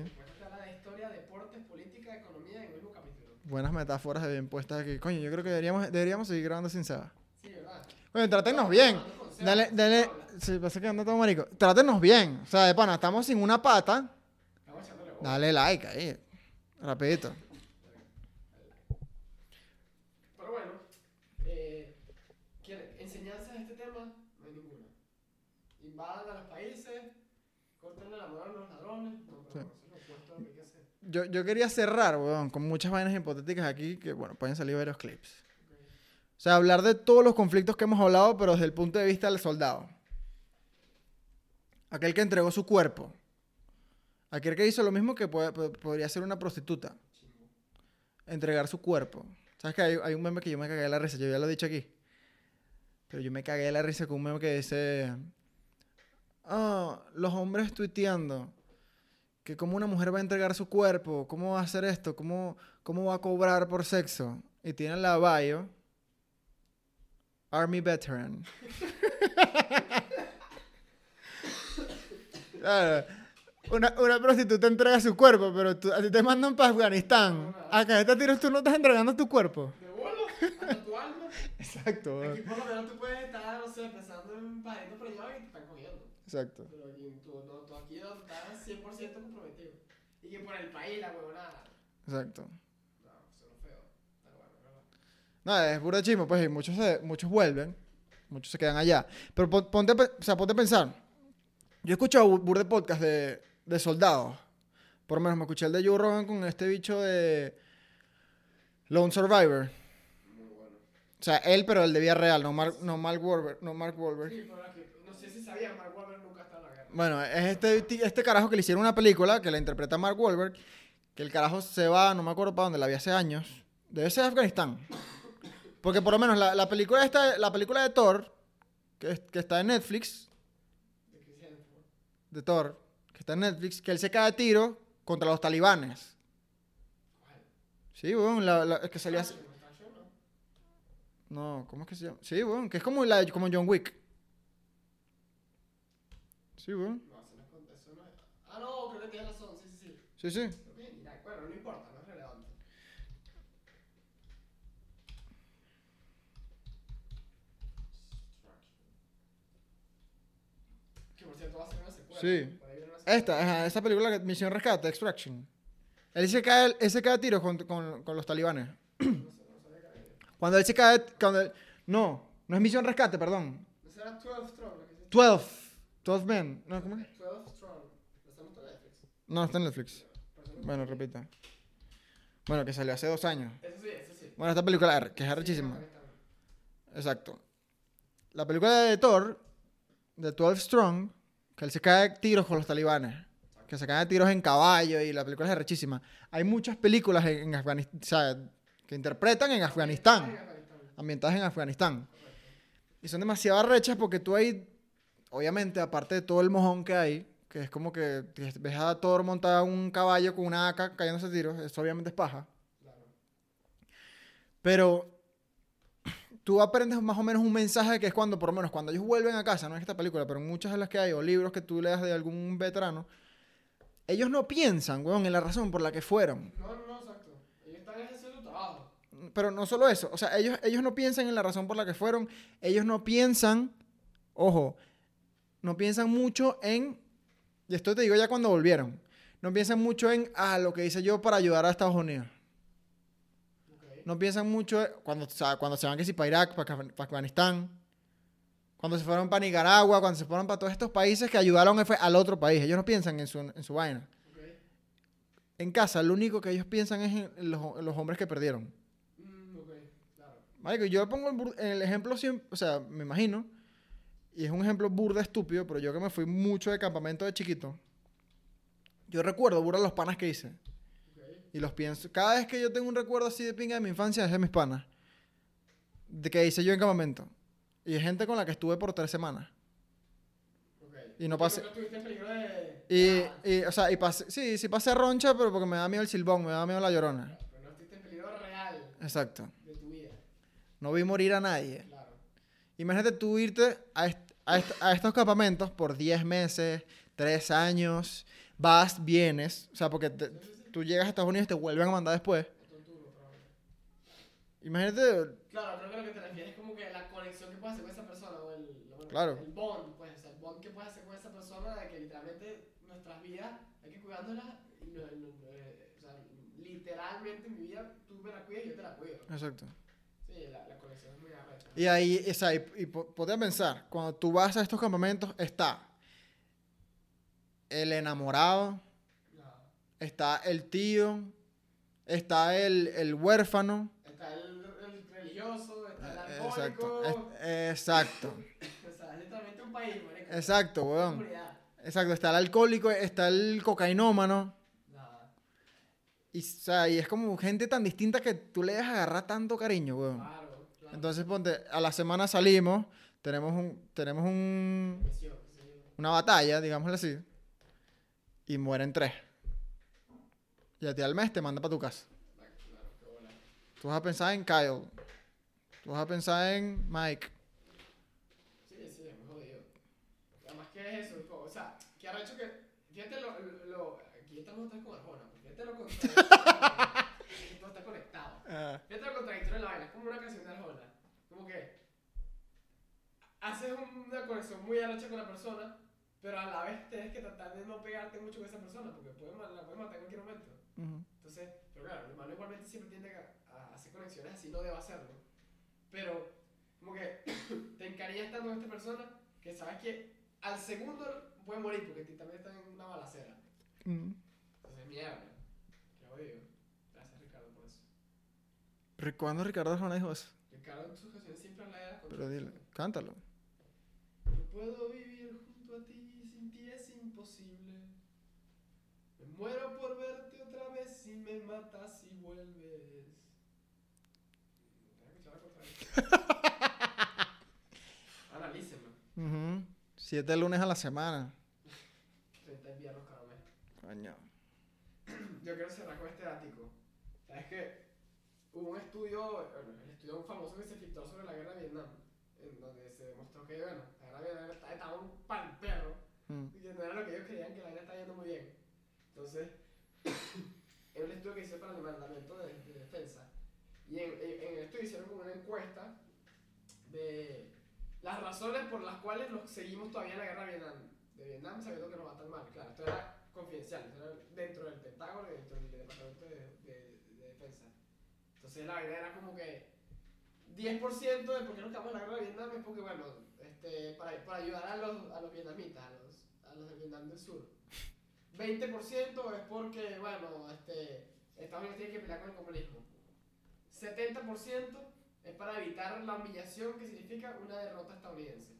Speaker 2: Habla de historia, deportes, política, economía en el mismo capítulo.
Speaker 1: Buenas metáforas bien puestas aquí. Coño, yo creo que deberíamos, deberíamos seguir grabando sin Seba.
Speaker 2: Sí, ¿verdad?
Speaker 1: Coño, trátenos bien. Dale, dale. Sí, pasa que anda todo marico. Trátenos bien. O sea, de pana, estamos sin una pata.
Speaker 2: Estamos echándole bola.
Speaker 1: Dale like ahí. Rapidito.
Speaker 2: Pero bueno, eh, ¿quiere- enseñanzas de este tema, no hay ninguna. Invadan a los países, cortenle la mano a los ladrones, no, pero
Speaker 1: Sí.
Speaker 2: eso es lo opuesto a lo que hay que hacer.
Speaker 1: Yo, yo quería cerrar, weón, con muchas vainas hipotéticas aquí que, bueno, pueden salir varios clips.
Speaker 2: Ok.
Speaker 1: O sea, hablar de todos los conflictos que hemos hablado, pero desde el punto de vista del soldado. Aquel que entregó su cuerpo. Aquel que hizo lo mismo que puede- po- podría ser una prostituta. Entregar su cuerpo. ¿Sabes que hay, hay un meme que yo me cagué de la risa? Yo ya lo he dicho aquí. Pero yo me cagué de la risa con un meme que dice... Ah, los hombres tuiteando. Que cómo una mujer va a entregar su cuerpo. ¿Cómo va a hacer esto? ¿Cómo, cómo va a cobrar por sexo? Y tienen la bio. Army veteran. Claro. Una, una prostituta entrega su cuerpo, pero tú- a ti te mandan para Afganistán. Acá a este tiro tú no estás entregando tu cuerpo.
Speaker 2: De a tatuar alma.
Speaker 1: Exacto,
Speaker 2: Aquí por lo menos tú puedes estar, no sé, pensando en un pajarito por allá y te están cogiendo.
Speaker 1: Exacto.
Speaker 2: Pero aquí, tú, no, tú aquí estás 100% comprometido. Y que por el país la huevonada.
Speaker 1: Exacto.
Speaker 2: No, es. Está
Speaker 1: pura chismo, pues, y muchos, se- muchos vuelven, muchos se quedan allá. Pero pon- ponte, o sea, ponte a pensar. Yo he escuchado bu- burda de podcast de, de soldados. Por lo menos me escuché el de Joe Rogan con este bicho de Lone Survivor.
Speaker 2: Muy bueno.
Speaker 1: O sea, él, pero el de vida real, no Mark, no Mark Wahlberg. No Mark Wahlberg.
Speaker 2: Sí, no sé si sabían, Mark Wahlberg nunca estado en la guerra.
Speaker 1: Bueno, es este, este carajo que le hicieron una película que la interpreta Mark Wahlberg, que el carajo se va, no me acuerdo para dónde, la vi hace años. Debe ser Afganistán. Porque por lo menos la, la película esta, la película de Thor, que, que está en Netflix,
Speaker 2: De
Speaker 1: Thor, está en Netflix, que él se cae a tiro contra los talibanes.
Speaker 2: ¿Cuál?
Speaker 1: Sí, weón, la, la- es que salía...
Speaker 2: Extraction, ¿no?
Speaker 1: ¿cómo es que se llama? Sí, weón, que es como, la, como John Wick. Sí, weón.
Speaker 2: No, eso no es. con- Eso no es. Ah, no, creo que tienes razón. Sí, sí, sí.
Speaker 1: Sí, sí.
Speaker 2: Irak. Bueno, no importa, no es relevante. Que por cierto va a ser una secuela.
Speaker 1: Sí. Esta, ajá, esa película, que- Misión Rescate, Extraction. Él se cae, él se cae a tiro con, con- con los talibanes. Cuando él se cae. Cuando él- no, no es Misión Rescate, perdón.
Speaker 2: ¿No será 12 Strong? lo que hiciste?
Speaker 1: 12. 12 Men. No, ¿cómo es?
Speaker 2: 12 Strong.
Speaker 1: No, está en Netflix. Bueno, repita. Bueno, que salió hace dos años.
Speaker 2: Eso sí, eso sí.
Speaker 1: Bueno, esta película, que es arrechísima. Exacto. La película de Thor, de 12 Strong, que él se cae a tiros con los talibanes. Que se cae a tiros en caballo y la película es arrechísima. Hay muchas películas en, Afganistán, o sea, que interpretan en Afganistán, ambientadas en Afganistán. Y son demasiado arrechas porque tú ahí, obviamente, aparte de todo el mojón que hay, que es como que ves a Thor montado en un caballo con una AK cayéndose tiros, eso obviamente es paja. Pero tú aprendes más o menos un mensaje que es cuando, por lo menos, cuando ellos vuelven a casa, no es esta película, pero en muchas de las que hay, o libros que tú leas de algún veterano, ellos no piensan, weón, en la razón por la que fueron.
Speaker 2: No, no, no, exacto. Ellos están haciendo trabajo.
Speaker 1: Pero no solo eso, o sea, ellos, ellos no piensan en la razón por la que fueron, ellos no piensan, ojo, no piensan mucho en, y esto te digo ya cuando volvieron, no piensan mucho en, ah, lo que hice yo para ayudar a Estados Unidos. No piensan mucho cuando, o sea, cuando se van que si para Irak, para, Af- para Afganistán, cuando se fueron para Nicaragua, cuando se fueron para todos estos países que ayudaron al otro país. Ellos no piensan en su, en su vaina. En casa, lo único que ellos piensan es en los, en los hombres que perdieron.
Speaker 2: Mm, ok, claro.
Speaker 1: Marico, yo pongo el, el ejemplo siempre, o sea, me imagino, y es un ejemplo burda estúpido, pero yo que me fui mucho de campamento de chiquito, yo recuerdo burda los panas que hice. Y los pienso. Cada vez que yo tengo un recuerdo así de pinga de mi infancia, es de mis panas. De que hice yo en campamento. Y es gente con la que estuve por tres semanas.
Speaker 2: Ok.
Speaker 1: Y no
Speaker 2: ¿Tú
Speaker 1: pasé-
Speaker 2: peligro de.
Speaker 1: Y,
Speaker 2: Ah,
Speaker 1: y, o sea, y pasé, sí, sí pasé roncha, pero porque me da miedo el silbón, me da miedo la llorona.
Speaker 2: Pero no estuviste en peligro real
Speaker 1: Exacto.
Speaker 2: de tu vida.
Speaker 1: No vi morir a nadie.
Speaker 2: Claro.
Speaker 1: Imagínate tú irte a, est- a, est- a estos campamentos por 10 meses, 3 años, vas, vienes, o sea, porque te- tú llegas a Estados Unidos y te vuelven a mandar después. Imagínate,
Speaker 2: Claro, creo que lo que te refieres es como que la conexión que puedes hacer con esa persona o el, lo-
Speaker 1: Claro.
Speaker 2: el bond, pues, o sea, el bond que puedes hacer con esa persona de que literalmente nuestras vidas hay que cuidándolas y no, no- no, eh, o sea, literalmente mi vida tú me la cuidas y yo te la cuido.
Speaker 1: exacto.
Speaker 2: Sí, la, la conexión es muy arrecha.
Speaker 1: Y ahí, o sea, y, y pensar, cuando tú vas a estos campamentos, está el enamorado. Está el tío, está el, el huérfano.
Speaker 2: Está el, el religioso, está el
Speaker 1: Eh,
Speaker 2: alcohólico.
Speaker 1: Exacto, es- exacto,
Speaker 2: O sea, es literalmente un país, marico.
Speaker 1: exacto, weón. Exacto, está el alcohólico, está el cocainómano.
Speaker 2: Nada.
Speaker 1: Y, o sea, y es como gente tan distinta que tú le dejas agarrar tanto cariño, weón.
Speaker 2: Claro, claro.
Speaker 1: Entonces, ponte, a la semana salimos, tenemos un, tenemos un, una batalla, digámoslo así, y mueren tres. Y a ti al mes te manda para tu casa.
Speaker 2: Qué.
Speaker 1: Tú vas a pensar en Kyle. Tú vas a pensar en Mike.
Speaker 2: Sí, sí, es muy jodido. Además, ¿qué es eso? O sea, que arrecho que. Fíjate lo. lo, aquí estamos vez con Arjona, fíjate lo contradictorio. todo está conectado.
Speaker 1: Ah,
Speaker 2: Fíjate lo contradictorio de la vaina. Es como una canción de Arjona. como que haces una conexión muy arrecha con la persona, pero a la vez tienes que tratar de no pegarte mucho con esa persona, porque puede, la puedes matar en cualquier momento.
Speaker 1: Ujú.
Speaker 2: Entonces, pero claro, el humano igualmente siempre tiende a, a hacer conexiones así, no debe hacerlo. Pero, como que te encariñas tanto con esta persona que sabes que al segundo puede morir porque ti- también está en una balacera.
Speaker 1: Mm.
Speaker 2: Entonces, mierda. Qué odio. Gracias, Ricardo, por eso.
Speaker 1: Ri- ¿Cuándo Ricardo Arjona dijo eso?
Speaker 2: Ricardo en sus canciones siempre habla de la
Speaker 1: Pero dile, cántalo.
Speaker 2: No puedo vivir junto a ti, sin ti es imposible. Me muero por verte otra vez si me matas y vuelves. Vez. Analícenlo.
Speaker 1: Ujú. Siete lunes a la semana.
Speaker 2: 30 inviernos cada mes.
Speaker 1: Coño.
Speaker 2: Yo quiero cerrar con este ático. ¿Sabes qué? Hubo un estudio, bueno, el estudio famoso que se filtró sobre la guerra de Vietnam, en donde se demostró que, bueno, la guerra de Vietnam estaba, un pal perro.
Speaker 1: Mm.
Speaker 2: Y que no era lo que ellos creían que la vaina estaba yendo muy bien. Entonces, era un estudio que hice para el Departamento de, de Defensa. Y en, en, el estudio hicieron como una encuesta de las razones por las cuales los seguimos todavía en la guerra de Vietnam. De Vietnam sabiendo que nos va tan mal. Claro, esto era confidencial, esto era dentro del Pentágono y dentro del Departamento de, de- de Defensa. Entonces la vaina era como que 10% de por qué no estamos en la guerra de Vietnam es porque, bueno, este, para, para ayudar a los, a los vietnamitas, a los, a los del Vietnam del Sur. 20% es porque, bueno, este, Estados Unidos tiene que pelear con el comunismo. 70% es para evitar la humillación que significa una derrota estadounidense.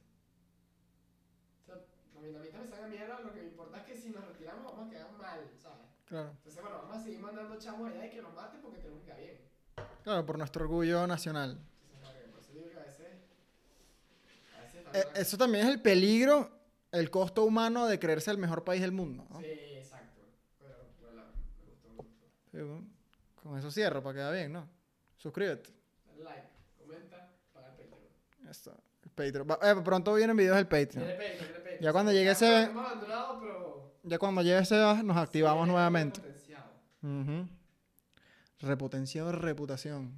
Speaker 2: O sea, los vietnamitas me sacan mierda, lo que me importa es que si nos retiramos vamos a quedar mal, ¿sabes?
Speaker 1: Claro.
Speaker 2: Entonces, bueno, vamos a seguir mandando chamos allá y que nos maten porque tenemos que quedar bien.
Speaker 1: Claro, por nuestro orgullo nacional.
Speaker 2: Entonces, claro, por eso digo que a veces... A veces
Speaker 1: Eh, eso también es el peligro, el costo humano de creerse el mejor país del mundo. ¿no?
Speaker 2: Sí, exacto. Pero, bueno, me gustó, gustó.
Speaker 1: Sí, bueno. Con eso cierro para que quede bien, ¿no? Suscríbete.
Speaker 2: Dale like, comenta, paga el Patreon.
Speaker 1: Esto. El Patreon. Va- eh, pronto vienen videos del Patreon.
Speaker 2: Tiene Patreon, tiene Patreon.
Speaker 1: Ya cuando llegue
Speaker 2: ya
Speaker 1: ese-
Speaker 2: abandonado, pero...
Speaker 1: Ya cuando llegue ese nos activamos
Speaker 2: sí,
Speaker 1: nuevamente.
Speaker 2: potenciado.
Speaker 1: Ujú. Repotenciado de reputación.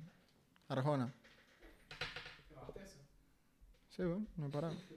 Speaker 1: Arjona.
Speaker 2: ¿Grabaste eso?
Speaker 1: Sí, bueno, no he parado.